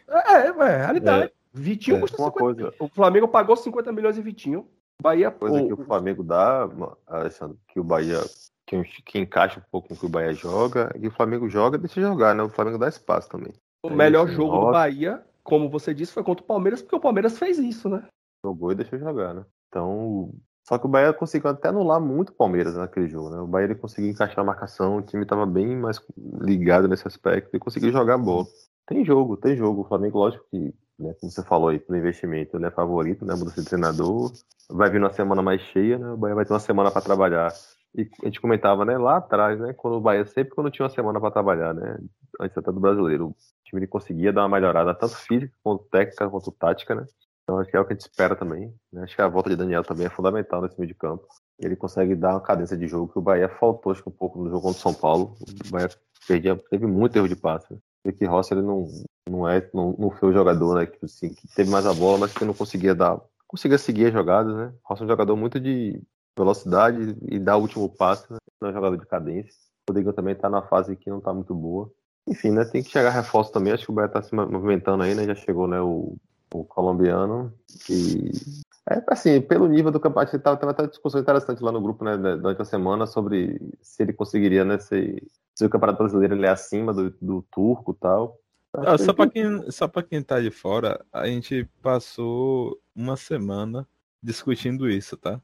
é, é, é realidade. É, Vitinho é, custa 50 coisa... O Flamengo pagou 50 milhões em Vitinho. Bahia. Coisa que o Flamengo dá, Alessandro, que o Bahia. Que, que encaixa um pouco com o que o Bahia joga, e o Flamengo joga, deixa jogar, né? O Flamengo dá espaço também. O melhor jogo do Bahia, como você disse, foi contra o Palmeiras, porque o Palmeiras fez isso, né? Jogou e deixou jogar, né? Então, só que o Bahia conseguiu até anular muito o Palmeiras naquele jogo, né? O Bahia ele conseguiu encaixar a marcação, o time estava bem mais ligado nesse aspecto e conseguiu jogar a bola. Tem jogo, tem jogo. O Flamengo, lógico que, né, como você falou aí, pelo investimento, é favorito, né? Mudança de treinador. Vai vir uma semana mais cheia, né? O Bahia vai ter uma semana para trabalhar. E a gente comentava, né, lá atrás, né? Quando o Bahia, sempre quando tinha uma semana para trabalhar, né? Antes até do brasileiro, o time ele conseguia dar uma melhorada, tanto física quanto técnica, quanto tática, né? Então acho que é o que a gente espera também. Né? Acho que a volta de Daniel também é fundamental nesse meio de campo. Ele consegue dar uma cadência de jogo que o Bahia faltou, acho que um pouco no jogo contra o São Paulo. O Bahia perdia, teve muito erro de passe. Né? Que Rossi ele não, não é não, não foi o jogador né, que, assim, que teve mais a bola, mas que não conseguia dar, conseguia seguir as jogadas, né? Rossi é um jogador muito de velocidade e dá o último passe, né? Não é um jogador de cadência. O Rodrigo também está na fase que não está muito boa. Enfim, né? Tem que chegar reforço também. Acho que o Bahia está se movimentando aí, né? Já chegou, né? O, o colombiano. E é assim, pelo nível do campeonato, tava, tava até uma discussão interessante lá no grupo, né, durante a semana, sobre se ele conseguiria, né, se, se o Campeonato Brasileiro ele é acima do, do turco e tal. Ah, só para quem, só pra quem tá de fora, a gente passou uma semana discutindo isso, tá?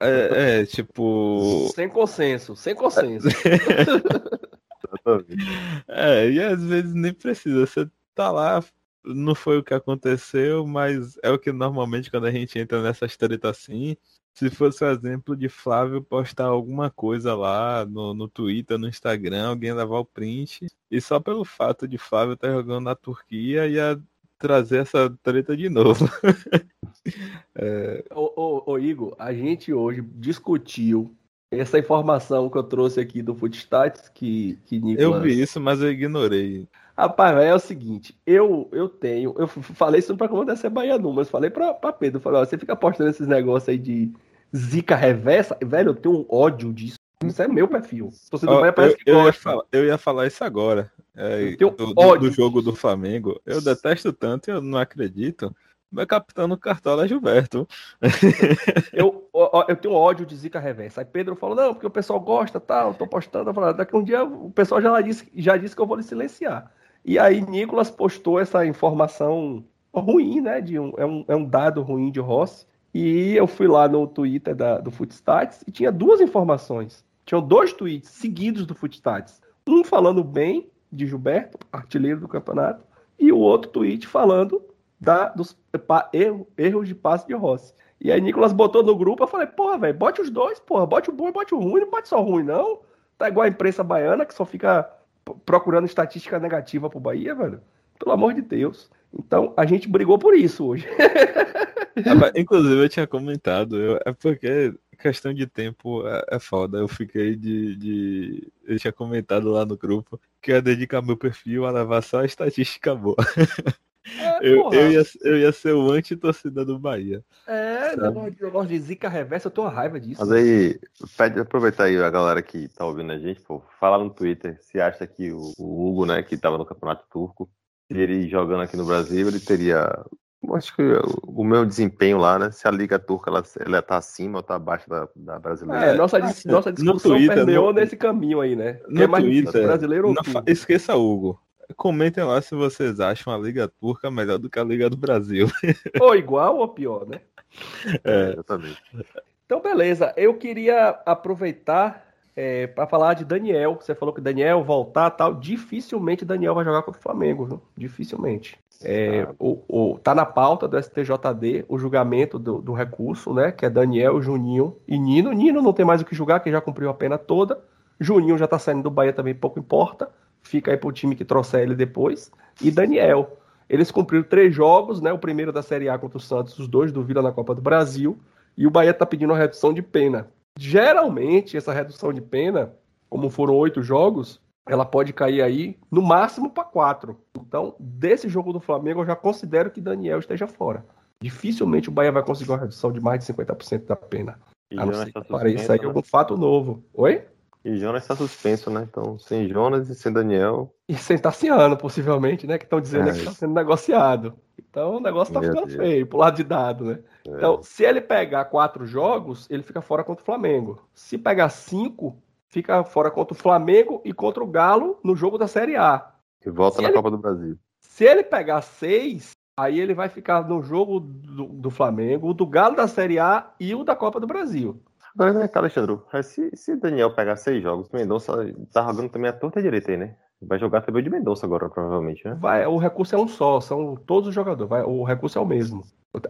É, é, é, tipo. Sem consenso, sem consenso. é, e às vezes nem precisa. Você tá lá, não foi o que aconteceu, mas é o que normalmente quando a gente entra nessas tretas assim, se fosse o exemplo de Flávio postar alguma coisa lá no, no Twitter, no Instagram, alguém levar o print, e só pelo fato de Flávio estar tá jogando na Turquia ia trazer essa treta de novo. é... ô, ô, ô, Igor, a gente hoje discutiu essa informação que eu trouxe aqui do Footstats, que, que Nicolas... Eu vi isso, mas eu ignorei. Rapaz, é o seguinte, eu eu tenho, eu falei isso para comandar ser baiano, mas falei para Pedro, falei, ó, você fica postando esses negócios aí de zica reversa, velho, eu tenho um ódio disso. Isso é meu perfil. Você oh, parece eu, que eu Ia falar, eu ia falar isso agora. É, do, do, do, jogo do Flamengo. Eu detesto tanto e eu não acredito. Meu capitão no cartola é Gilberto. Eu, ó, eu tenho ódio de zica reversa. Aí Pedro falou, não, porque o pessoal gosta, tal, tá, tô postando. Eu falei, daqui um dia o pessoal já disse, já disse que eu vou lhe silenciar. E aí Nicolas postou essa informação ruim, né? De um, é, um, é um dado ruim de Rossi. E eu fui lá no Twitter da, do Footstats e tinha duas informações. Tinham dois tweets seguidos do Footstats. Um falando bem de Gilberto, artilheiro do campeonato, e o outro tweet falando da, dos pa, erro, erros de passe de Rossi. E aí Nicolas botou no grupo, eu falei, porra, velho, bote os dois, porra, bote o bom e bote o ruim, não bote só o ruim, não. Tá igual a imprensa baiana, que só fica procurando estatística negativa pro Bahia, velho. Pelo amor de Deus. Então, a gente brigou por isso hoje. Inclusive, eu tinha comentado, eu, é porque questão de tempo é, é foda. Eu fiquei de, de, Eu tinha comentado lá no grupo que ia dedicar meu perfil a levar só a estatística boa. É, eu, eu, ia, eu ia ser o anti-torcida do Bahia. É, eu gosto de zica reversa, eu uma raiva disso. Mas aí, pede aproveitar aí a galera que tá ouvindo a gente, pô, fala no Twitter se acha que o, o Hugo, né, que tava no Campeonato Turco, ele jogando aqui no Brasil, ele teria. Acho que o meu desempenho lá, né? Se a Liga Turca ela, ela tá acima ou tá abaixo da, da brasileira. É, nossa, nossa discussão Twitter, permeou no, nesse caminho aí, né? No é mais Twitter, brasileiro ou não, Esqueça Hugo. Comentem lá se vocês acham a Liga Turca melhor do que a Liga do Brasil. Ou igual ou pior, né? É, exatamente. Então, beleza. Eu queria aproveitar é, para falar de Daniel. Você falou que Daniel voltar tal. Dificilmente Daniel vai jogar contra o Flamengo, viu? Dificilmente. É, o, o, tá na pauta do STJD o julgamento do, do, recurso, né? Que é Daniel, Juninho e Nino. Nino não tem mais o que julgar, que já cumpriu a pena toda. Juninho já tá saindo do Bahia também, pouco importa. Fica aí pro time que trouxer ele depois. E Daniel. Eles cumpriram três jogos, né? O primeiro da Série A contra o Santos, os dois do Vila na Copa do Brasil. E o Bahia tá pedindo uma redução de pena. Geralmente, essa redução de pena, como foram oito jogos, ela pode cair aí no máximo para quatro. Então, desse jogo do Flamengo, eu já considero que Daniel esteja fora. Dificilmente o Bahia vai conseguir uma redução de mais de 50% da pena. E a não ser que apareça aí né? algum fato novo. Oi? E Jonas está suspenso, né? Então, sem Jonas e sem Daniel. E sem Tassiano, possivelmente, né? Que estão dizendo é. que está sendo negociado. Então o negócio está ficando Deus. feio pro lado de dado, né? É. Então, se ele pegar quatro jogos, ele fica fora contra o Flamengo. Se pegar cinco, fica fora contra o Flamengo e contra o Galo no jogo da Série A. E volta se na ele... Copa do Brasil. Se ele pegar seis, aí ele vai ficar no jogo do, do Flamengo, o do Galo da Série A e o da Copa do Brasil. Agora cá, Alexandre. Se, se Daniel pegar seis jogos, o Mendonça tá jogando também a torta direita aí, né? Vai jogar também o de Mendonça agora, provavelmente, né? Vai, o recurso é um só, são todos os jogadores. Vai, o recurso é o mesmo.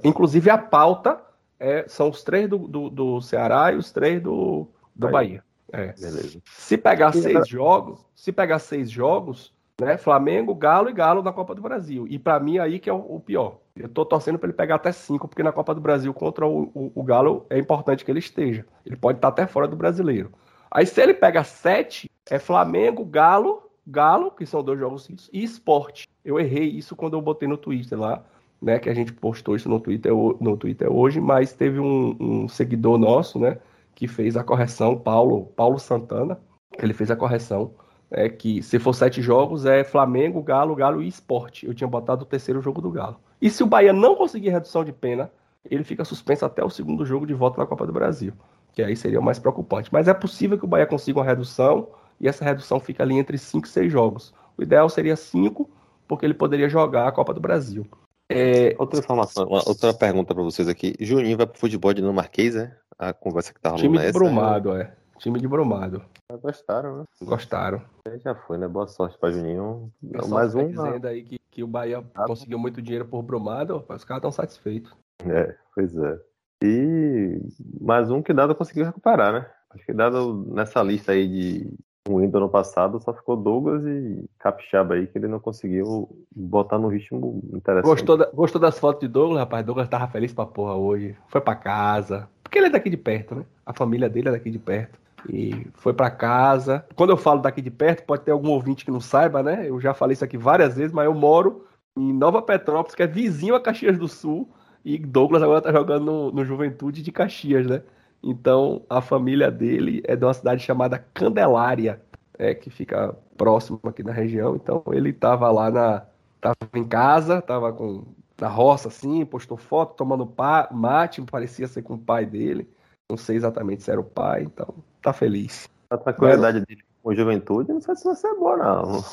Inclusive a pauta é, são os três do, do, do, Ceará e os três do, do Bahia. Bahia. É. Beleza. Se pegar seis jogos, se pegar seis jogos, né? Flamengo, Galo e Galo na Copa do Brasil. E para mim aí que é o, pior. Eu tô torcendo para ele pegar até cinco, porque na Copa do Brasil contra o, o, o, Galo é importante que ele esteja. Ele pode estar até fora do brasileiro. Aí se ele pega sete, é Flamengo, Galo, Galo, que são dois jogos seguidos, e esporte. Eu errei isso quando eu botei no Twitter lá, né? Que a gente postou isso no Twitter, no Twitter hoje, mas teve um, um seguidor nosso, né? Que fez a correção, Paulo, Paulo Santana, ele fez a correção é que se for sete jogos é Flamengo, Galo, Galo e Esporte. Eu tinha botado o terceiro jogo do Galo. E se o Bahia não conseguir redução de pena, ele fica suspenso até o segundo jogo de volta na Copa do Brasil. Que aí seria o mais preocupante. Mas é possível que o Bahia consiga uma redução e essa redução fica ali entre cinco e seis jogos. O ideal seria cinco, porque ele poderia jogar a Copa do Brasil. É... Outra informação, outra pergunta para vocês aqui. Juninho vai pro futebol de Marquês, é? A conversa que tava Time Brumado, é. Time de Brumado. Gostaram, né? Gostaram. Já foi, né? Boa sorte pra Juninho. Mais um. Tá dizendo aí que, que o Bahia ah, conseguiu muito dinheiro por Brumado, os caras estão satisfeitos. É, pois é. E mais um que Dado conseguiu recuperar, né? Acho que Dado nessa lista aí de ruim do ano passado só ficou Douglas e Capixaba aí que ele não conseguiu botar no ritmo interessante. Gostou, da, gostou das fotos de Douglas, rapaz? Douglas tava feliz pra porra hoje. Foi pra casa. Porque ele é daqui de perto, né? A família dele é daqui de perto e foi para casa. Quando eu falo daqui de perto, pode ter algum ouvinte que não saiba, né? Eu já falei isso aqui várias vezes, mas eu moro em Nova Petrópolis, que é vizinho a Caxias do Sul, e Douglas agora tá jogando no, no Juventude de Caxias, né? Então a família dele é de uma cidade chamada Candelária, é, que fica próximo aqui na região. Então ele tava lá na. tava em casa, tava com na roça assim, postou foto, tomando mate, parecia ser com o pai dele. Não sei exatamente se era o pai, então tá feliz. A tranquilidade dele com juventude, não sei se vai ser boa, não.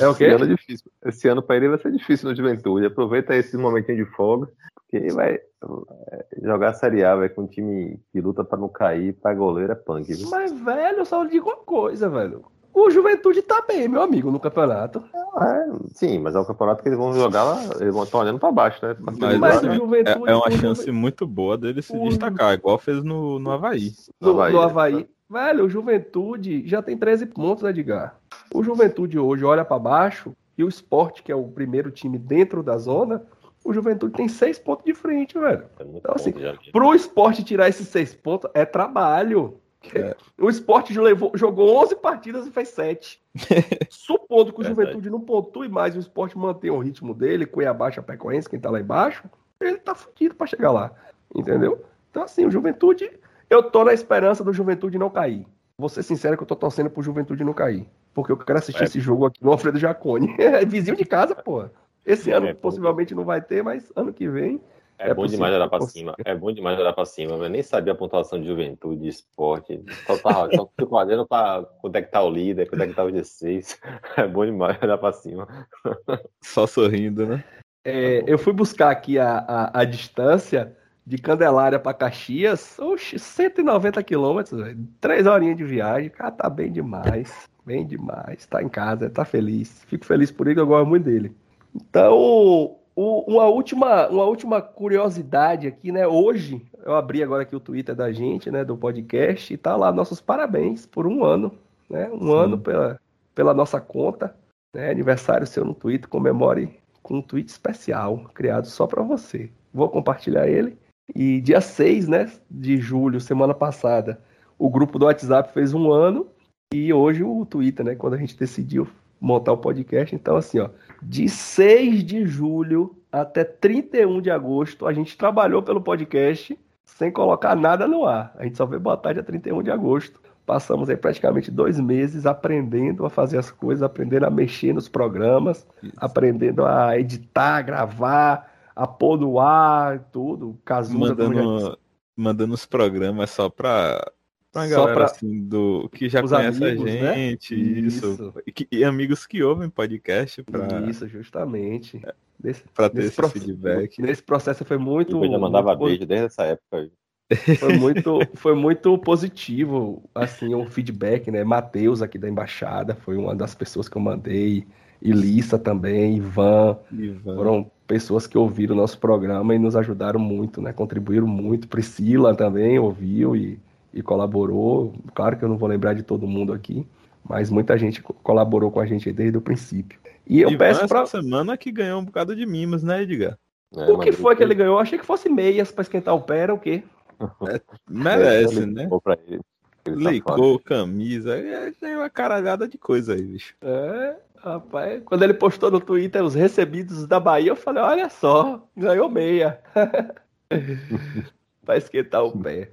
É o quê? Esse ano, é difícil. Esse ano pra ele vai ser difícil no juventude. Aproveita esse momentinho de folga, porque ele vai é, jogar a Série A, vai com um time que luta pra não cair, pra goleiro é punk. Viu? Mas, velho, eu só digo uma coisa, velho. O Juventude tá bem, meu amigo, no campeonato. É, sim, mas é um campeonato que eles vão jogar lá, eles vão estar olhando pra baixo, né? Pra Mas, Mas o Juventude- é- é uma o chance muito boa dele se o- destacar, igual fez no, no Havaí. No, Havaí, no né? Velho, o Juventude já tem 13 pontos, né, Edgar? O Juventude hoje olha pra baixo e o Sport, que é o primeiro time dentro da zona, o Juventude tem 6 pontos de frente, velho. É Então, assim. Pro Sport tirar esses 6 pontos é trabalho. É. O Sport levou- jogou 11 partidas e fez 7. Supondo que o Verdade. Juventude não pontue mais e o Sport mantenha o ritmo dele, Cuiabá, Chapecoense, quem tá lá embaixo, ele tá fudido pra chegar lá. Entendeu? Então, assim, o Juventude. Eu tô na esperança do Juventude não cair. Vou ser sincero que eu tô torcendo pro Juventude não cair. Porque eu quero assistir É. esse jogo aqui no Alfredo Jacone. É vizinho de casa, pô. Esse ano É, possivelmente não vai ter, mas ano que vem. É, É bom possível, demais olhar é pra possível. cima. É bom demais olhar pra cima. Eu nem sabia a pontuação de juventude, de esporte. Só, tava, só fico olhando pra quando é que tá o líder, quando é que tá o 16. É bom demais olhar pra cima. Só sorrindo, né? É, eu fui buscar aqui a, a, a distância de Candelária para Caxias. Oxe, 190 quilômetros. Três horinhas de viagem. Cara, tá bem demais. Bem demais. Tá em casa, tá feliz. Fico feliz por ele, eu gosto muito dele. Então, uma, última, uma última curiosidade aqui, né? Hoje, eu abri agora aqui o Twitter da gente, né? Do podcast, e tá lá nossos parabéns por um ano, né? Um Sim. ano pela, pela nossa conta. Né? Aniversário seu no Twitter, comemore com um tweet especial, criado só para você. Vou compartilhar ele. E dia 6 né, de julho, semana passada, o grupo do WhatsApp fez um ano. E hoje o Twitter, né? Quando a gente decidiu montar o podcast. Então, assim, ó, de 6 de julho até 31 de agosto, a gente trabalhou pelo podcast sem colocar nada no ar. A gente só veio botar dia 31 de agosto. Passamos aí praticamente dois meses aprendendo a fazer as coisas, aprendendo a mexer nos programas, aprendendo a editar, gravar, a pôr no ar, tudo. Cazuza. Mandando, mandando os programas só pra, pra Só galera pra- assim, do, que já Os conhece amigos, a né? gente, isso. Isso. E, que- e amigos que ouvem podcast pra, Isso, justamente. Nesse, pra ter nesse esse feedback. nesse processo foi muito. Eu já mandava muito beijo desde essa época. Foi muito, foi muito positivo, assim, o feedback, né? Matheus aqui da embaixada foi uma das pessoas que eu mandei, Ilissa também, Ivan, Ivan. foram pessoas que ouviram o nosso programa e nos ajudaram muito, né? Contribuíram muito. Priscila também ouviu e, e colaborou. Claro que eu não vou lembrar de todo mundo aqui, mas muita gente co- colaborou com a gente desde o princípio. E eu Ivan, peço para semana que ganhou um bocado de mimos, né, Edgar? É, o que foi que ele ganhou? Eu achei que fosse meias para esquentar o pé, era o quê? Merece, ele né? ele. Ele tá Leicou, camisa, é, tem uma caralhada de coisa aí, bicho. É, rapaz, quando ele postou no Twitter os recebidos da Bahia, eu falei, olha só, ganhou meia. Pra esquentar o pé.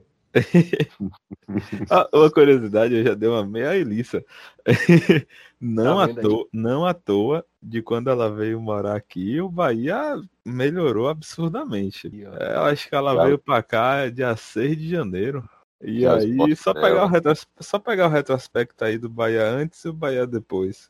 Ah, uma curiosidade, eu já dei uma meia Elissa. não, Tá à toa, não à toa, de quando ela veio morar aqui, o Bahia melhorou absurdamente. É, eu acho que ela veio pra cá dia 6 de janeiro. E aí, só pegar, o retros... só pegar o retrospecto aí do Bahia antes e o Bahia depois.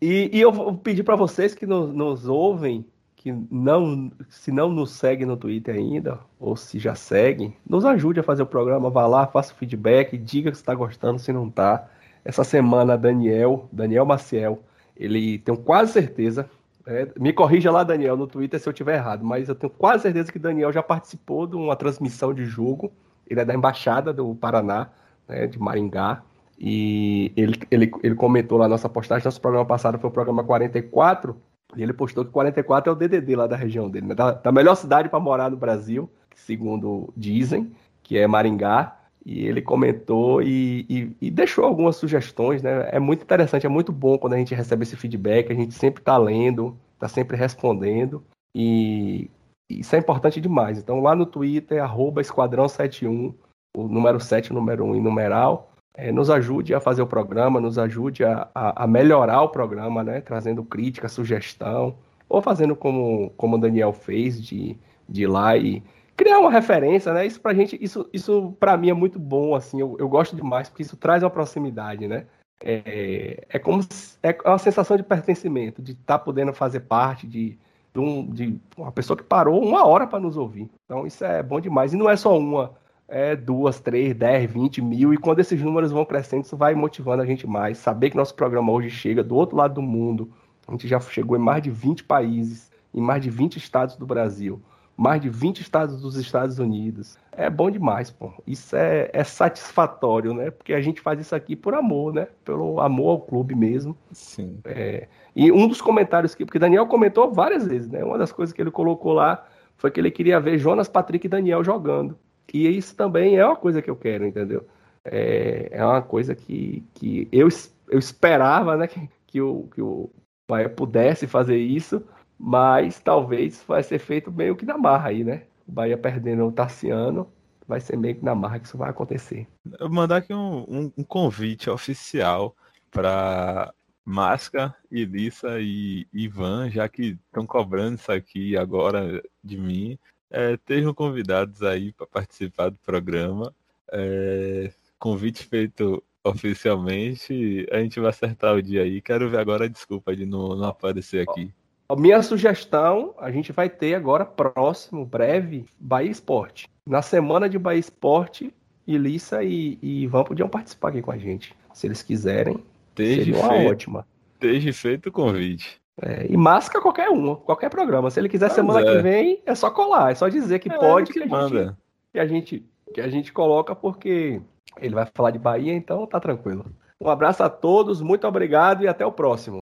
E, e eu vou pedir para vocês que nos, nos ouvem, que não, se não nos seguem no Twitter ainda, ou se já seguem, nos ajude a fazer o programa, vá lá, faça o feedback, diga se está gostando, se não tá. Essa semana, Daniel, Daniel Maciel, ele tenho quase certeza, é, me corrija lá, Daniel, no Twitter se eu tiver errado, mas eu tenho quase certeza que Daniel já participou de uma transmissão de jogo. Ele é da Embaixada do Paraná, né, de Maringá. E ele, ele, ele comentou lá nossa postagem, nosso programa passado foi o programa 44, e ele postou que 44 é o DDD lá da região dele, né? da, da melhor cidade para morar no Brasil, segundo dizem, que é Maringá. E ele comentou e, e- e deixou algumas sugestões, né? É muito interessante, é muito bom quando a gente recebe esse feedback, a gente sempre está lendo, está sempre respondendo. E isso é importante demais. Então, lá no Twitter, arroba Esquadrão71, o número 7, o número 1 em numeral, é, nos ajude a fazer o programa, nos ajude a, a- a melhorar o programa, né? Trazendo crítica, sugestão, ou fazendo como, como o Daniel fez, de, de ir lá e criar uma referência, né? Isso pra gente, isso, isso pra mim é muito bom, assim, eu, eu gosto demais, porque isso traz uma proximidade, né? É, é como se, é uma sensação de pertencimento, de estar tá podendo fazer parte de, de, um, de uma pessoa que parou uma hora para nos ouvir. Então isso é bom demais. E não é só uma, é duas, três, dez, vinte mil. E quando esses números vão crescendo, isso vai motivando a gente mais. Saber que nosso programa hoje chega do outro lado do mundo. A gente já chegou em mais de 20 países, em mais de 20 estados do Brasil mais de 20 estados dos Estados Unidos. É bom demais, pô. Isso é, é satisfatório, né? Porque a gente faz isso aqui por amor, né? Pelo amor ao clube mesmo. Sim. É, e um dos comentários que. Porque Daniel comentou várias vezes, né? Uma das coisas que ele colocou lá foi que ele queria ver Jonas, Patrick e Daniel jogando. E isso também é uma coisa que eu quero, entendeu? É, é uma coisa que, que eu, eu esperava, né? Que, que, o, que o Bahia pudesse fazer isso, mas talvez vai ser feito meio que na marra aí, né? O Bahia perdendo o Tarciano, vai ser meio que na marra que isso vai acontecer. Eu mandar aqui um, um, um convite oficial para Masca, Elissa e Ivan, já que estão cobrando isso aqui agora de mim, é, estejam convidados aí para participar do programa. É, convite feito oficialmente, a gente vai acertar o dia aí. Quero ver agora a desculpa de não, não aparecer aqui. A minha sugestão, a gente vai ter agora próximo, breve, Bahia Esporte. Na semana de Bahia Esporte, Ilissa e, e Ivan podiam participar aqui com a gente. Se eles quiserem, Desde seria uma feito, ótima. Desde feito o convite. É, e masca qualquer um, qualquer programa. Se ele quiser Pois semana é. que vem, é só colar, é só dizer que É, pode, que que a, gente, que, a gente, que a gente coloca, porque ele vai falar de Bahia, então tá tranquilo. Um abraço a todos, muito obrigado e até o próximo.